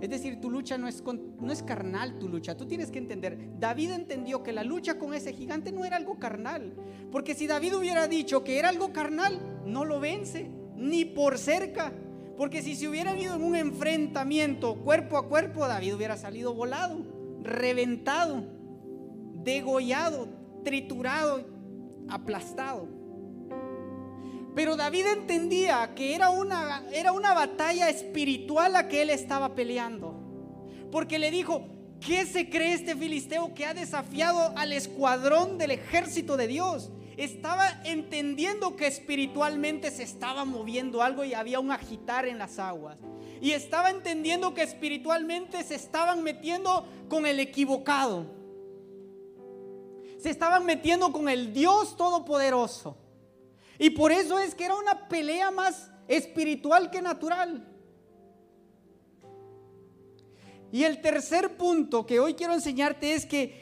Es decir, tu lucha no es, no es carnal, tu lucha. Tú tienes que entender, David entendió que la lucha con ese gigante no era algo carnal. Porque si David hubiera dicho que era algo carnal, no lo vence, ni por cerca. Porque si se hubiera habido en un enfrentamiento cuerpo a cuerpo, David hubiera salido volado, reventado, degollado, triturado, aplastado. Pero David entendía que era una, era una batalla espiritual la que él estaba peleando. Porque le dijo, ¿qué se cree este filisteo que ha desafiado al escuadrón del ejército de Dios? Estaba entendiendo que espiritualmente se estaba moviendo algo y había un agitar en las aguas. Y estaba entendiendo que espiritualmente se estaban metiendo con el equivocado. Se estaban metiendo con el Dios Todopoderoso. Y por eso es que era una pelea más espiritual que natural. Y el tercer punto que hoy quiero enseñarte es que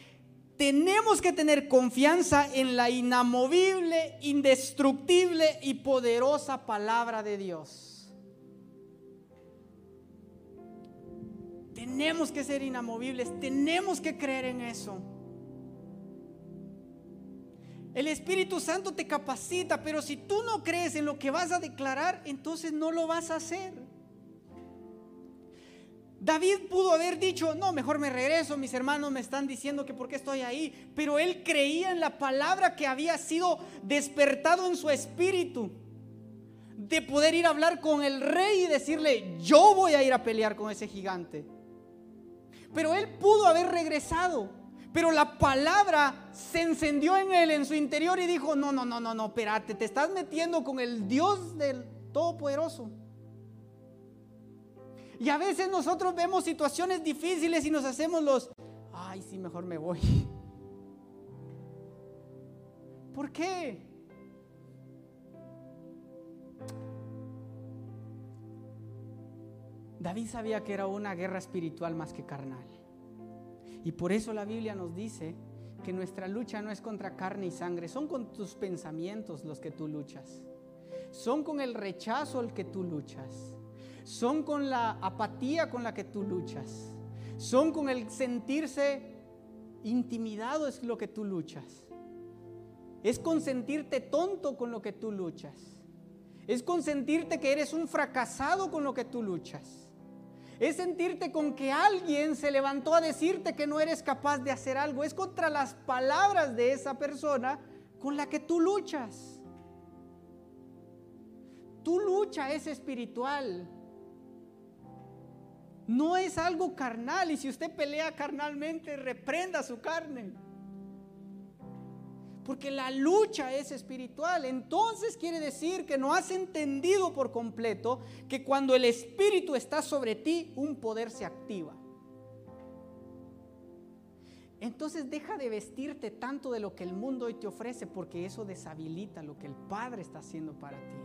tenemos que tener confianza en la inamovible, indestructible y poderosa palabra de Dios. Tenemos que ser inamovibles, tenemos que creer en eso. El Espíritu Santo te capacita, pero si tú no crees en lo que vas a declarar, entonces no lo vas a hacer. David pudo haber dicho, no, mejor me regreso, mis hermanos me están diciendo que por qué estoy ahí, pero él creía en la palabra que había sido despertado en su espíritu, de poder ir a hablar con el rey y decirle, yo voy a ir a pelear con ese gigante. Pero él pudo haber regresado, pero la palabra se encendió en él, en su interior, y dijo, no, no, no, no, no, espérate, te estás metiendo con el Dios del Todopoderoso. Y a veces nosotros vemos situaciones difíciles y nos hacemos los, ay, sí, mejor me voy. [LAUGHS] ¿Por qué? David sabía que era una guerra espiritual más que carnal. Y por eso la Biblia nos dice que nuestra lucha no es contra carne y sangre, son con tus pensamientos los que tú luchas. Son con el rechazo el que tú luchas. Son con la apatía con la que tú luchas. Son con el sentirse intimidado es lo que tú luchas. Es con sentirte tonto con lo que tú luchas. Es con sentirte que eres un fracasado con lo que tú luchas es sentirte con que alguien se levantó a decirte que no eres capaz de hacer algo. Es contra las palabras de esa persona con la que tú luchas. Tu lucha es espiritual. No es algo carnal. Y si usted pelea carnalmente, reprenda su carne. Porque la lucha es espiritual. Entonces quiere decir que no has entendido por completo que cuando el espíritu está sobre ti, un poder se activa. Entonces deja de vestirte tanto de lo que el mundo hoy te ofrece porque eso deshabilita lo que el Padre está haciendo para ti.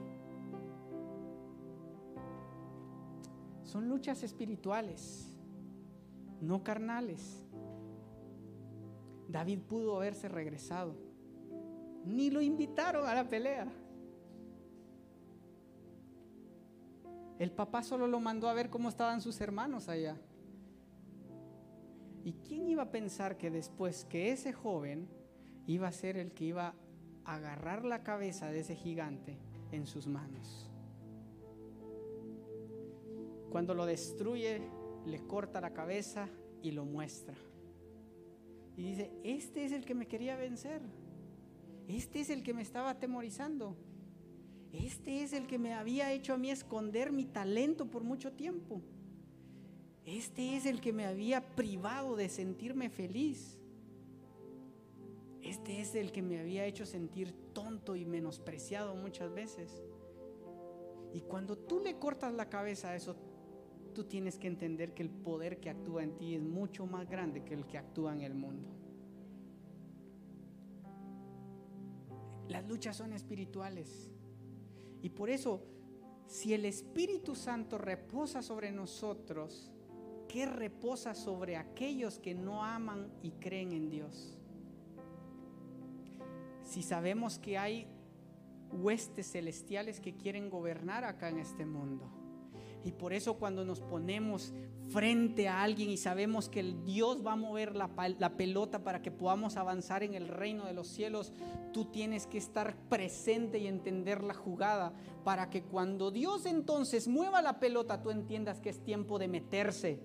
Son luchas espirituales, no carnales. David pudo haberse regresado ni lo invitaron a la pelea. El papá solo lo mandó a ver cómo estaban sus hermanos allá. ¿Y quién iba a pensar que después que ese joven iba a ser el que iba a agarrar la cabeza de ese gigante en sus manos? Cuando lo destruye, le corta la cabeza y lo muestra. Y dice, este es el que me quería vencer. Este es el que me estaba atemorizando. Este es el que me había hecho a mí esconder mi talento por mucho tiempo. Este es el que me había privado de sentirme feliz. Este es el que me había hecho sentir tonto y menospreciado muchas veces. Y cuando tú le cortas la cabeza a eso, tú tienes que entender que el poder que actúa en ti es mucho más grande que el que actúa en el mundo. Las luchas son espirituales. Y por eso Si el Espíritu Santo reposa sobre nosotros, ¿qué reposa sobre aquellos que no aman y creen en Dios? Si sabemos que hay huestes celestiales que quieren gobernar acá en este mundo. Y por eso cuando nos ponemos frente a alguien y sabemos que el Dios va a mover la, la, pelota para que podamos avanzar en el reino de los cielos, tú tienes que estar presente y entender la jugada para que cuando Dios entonces mueva la pelota, tú entiendas que es tiempo de meterse.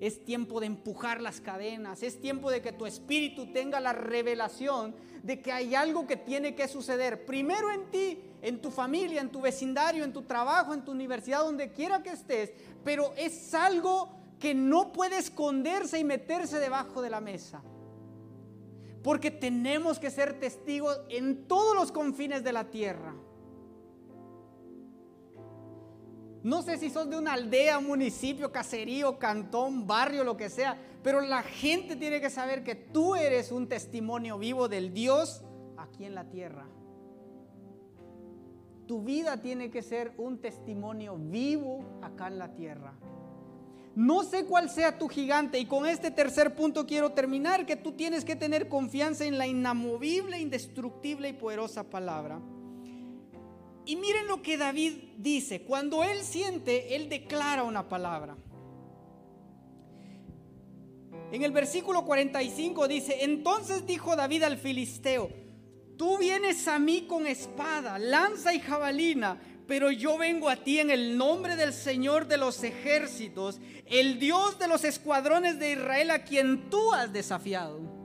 Es tiempo de empujar las cadenas. Es tiempo de que tu espíritu tenga la revelación de que hay algo que tiene que suceder. Primero en ti en tu familia, en tu vecindario, en tu trabajo, en tu universidad, donde quiera que estés, pero es algo que no puede esconderse y meterse debajo de la mesa. Porque tenemos que ser testigos en todos los confines de la tierra. No sé si sos de una aldea, municipio, caserío, cantón, barrio, lo que sea, pero la gente tiene que saber que tú eres un testimonio vivo del Dios aquí en la tierra. Tu vida tiene que ser un testimonio vivo acá en la tierra. No sé cuál sea tu gigante y con este tercer punto quiero terminar, que tú tienes que tener confianza en la inamovible, indestructible y poderosa palabra. Y miren lo que David dice, cuando él siente, él declara una palabra. En el versículo 45 dice, entonces dijo David al filisteo, Tú vienes a mí con espada, lanza y jabalina, pero yo vengo a ti en el nombre del Señor de los ejércitos, el Dios de los escuadrones de Israel a quien tú has desafiado.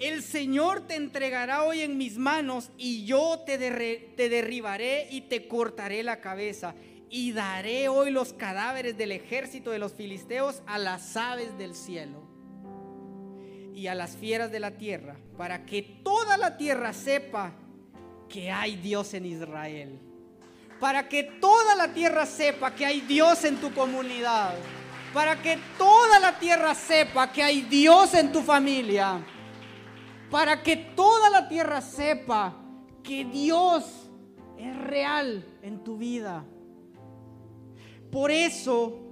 El Señor te entregará hoy en mis manos y yo te, derribaré y te cortaré la cabeza y daré hoy los cadáveres del ejército de los filisteos a las aves del cielo y a las fieras de la tierra, para que toda la tierra sepa que hay Dios en Israel. Para que toda la tierra sepa que hay Dios en tu comunidad. Para que toda la tierra sepa que hay Dios en tu familia. Para que toda la tierra sepa que Dios es real en tu vida. Por eso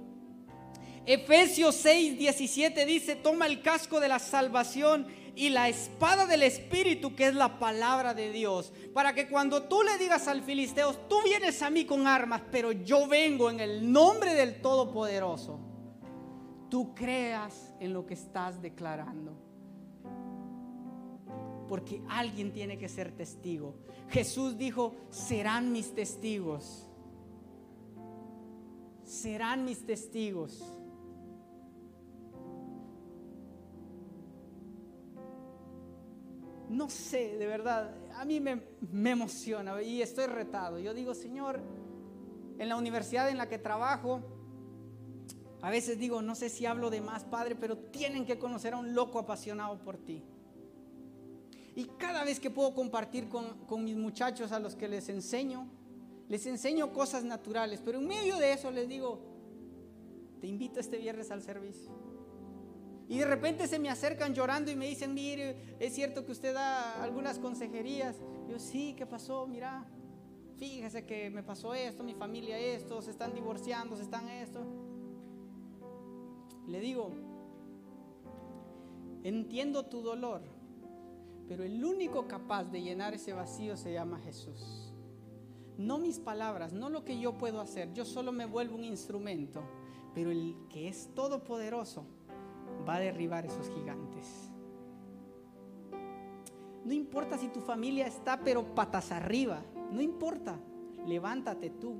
Efesios 6, 17 dice, toma el casco de la salvación y la espada del Espíritu, que es la palabra de Dios, para que cuando tú le digas al filisteo, tú vienes a mí con armas, pero yo vengo en el nombre del Todopoderoso, tú creas en lo que estás declarando. Porque alguien tiene que ser testigo. Jesús dijo, serán mis testigos. Serán mis testigos. no sé, de verdad, a mí me, emociona y estoy retado. Yo digo, Señor, en la universidad en la que trabajo, a veces digo, no sé si hablo de más, Padre, pero tienen que conocer a un loco apasionado por ti. Y cada vez que puedo compartir con, con mis muchachos a los que les enseño, les enseño cosas naturales, pero en medio de eso les digo, te invito este viernes al servicio. Y de repente se me acercan llorando y me dicen, mire, es cierto que usted da algunas consejerías. Yo, sí, ¿qué pasó? Mira, fíjese que me pasó esto, mi familia esto, se están divorciando, se están esto. Le digo, entiendo tu dolor, pero el único capaz de llenar ese vacío se llama Jesús. No mis palabras, no lo que yo puedo hacer, yo solo me vuelvo un instrumento, pero el que es todopoderoso va a derribar esos gigantes. No importa si tu familia está pero patas arriba, no importa. Levántate tú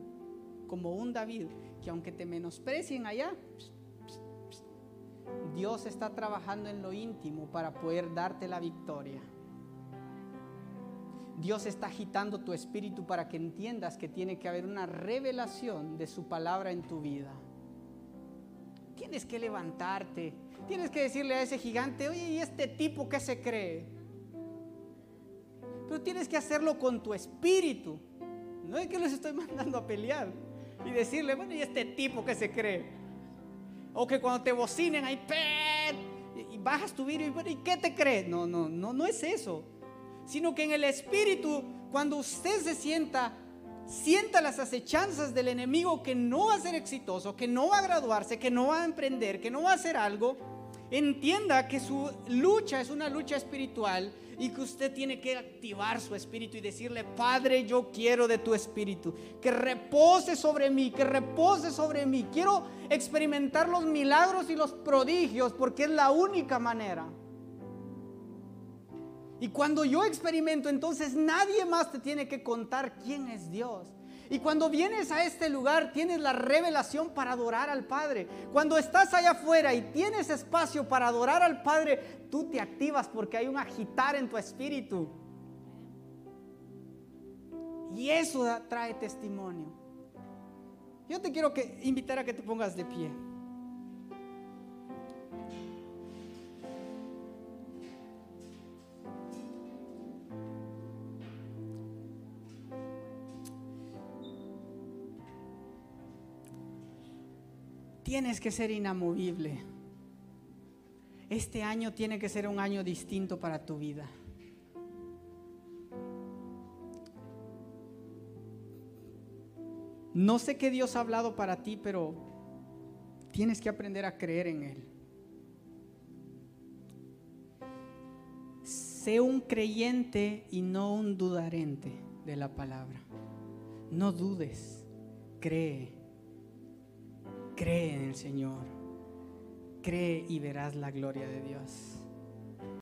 como un David que aunque te menosprecien allá, Dios está trabajando en lo íntimo para poder darte la victoria. Dios está agitando tu espíritu para que entiendas que tiene que haber una revelación de su palabra en tu vida. Tienes que levantarte Tienes que decirle a ese gigante, oye, ¿y este tipo qué se cree? Pero tienes que hacerlo con tu espíritu. No es que los estoy [LAUGHS] mandando a pelear. Y decirle, bueno, ¿y este tipo qué se cree? O que cuando te bocinen ahí, y bajas tu vidrio y, bueno, ¿y qué te crees? No, no, no, no es eso. Sino que en el espíritu, cuando usted se sienta sienta las acechanzas del enemigo que no va a ser exitoso, que no va a graduarse, que no va a emprender, que no va a hacer algo, entienda que su lucha es una lucha espiritual y que usted tiene que activar su espíritu y decirle, Padre, yo quiero de tu espíritu, que repose sobre mí, que repose sobre mí. Quiero experimentar los milagros y los prodigios porque es la única manera. Y cuando yo experimento, entonces nadie más te tiene que contar quién es Dios. Y cuando vienes a este lugar tienes la revelación para adorar al Padre. Cuando estás allá afuera y tienes espacio para adorar al Padre, tú te activas porque hay un agitar en tu espíritu. Y eso trae testimonio. Yo te quiero que invitar a que te pongas de pie. Tienes que ser inamovible. Este año tiene que ser un año distinto para tu vida. No sé qué Dios ha hablado para ti, pero tienes que aprender a creer en Él. Sé un creyente y no un dudarente de la palabra. No dudes, cree. Cree en el Señor. Cree y verás la gloria de Dios.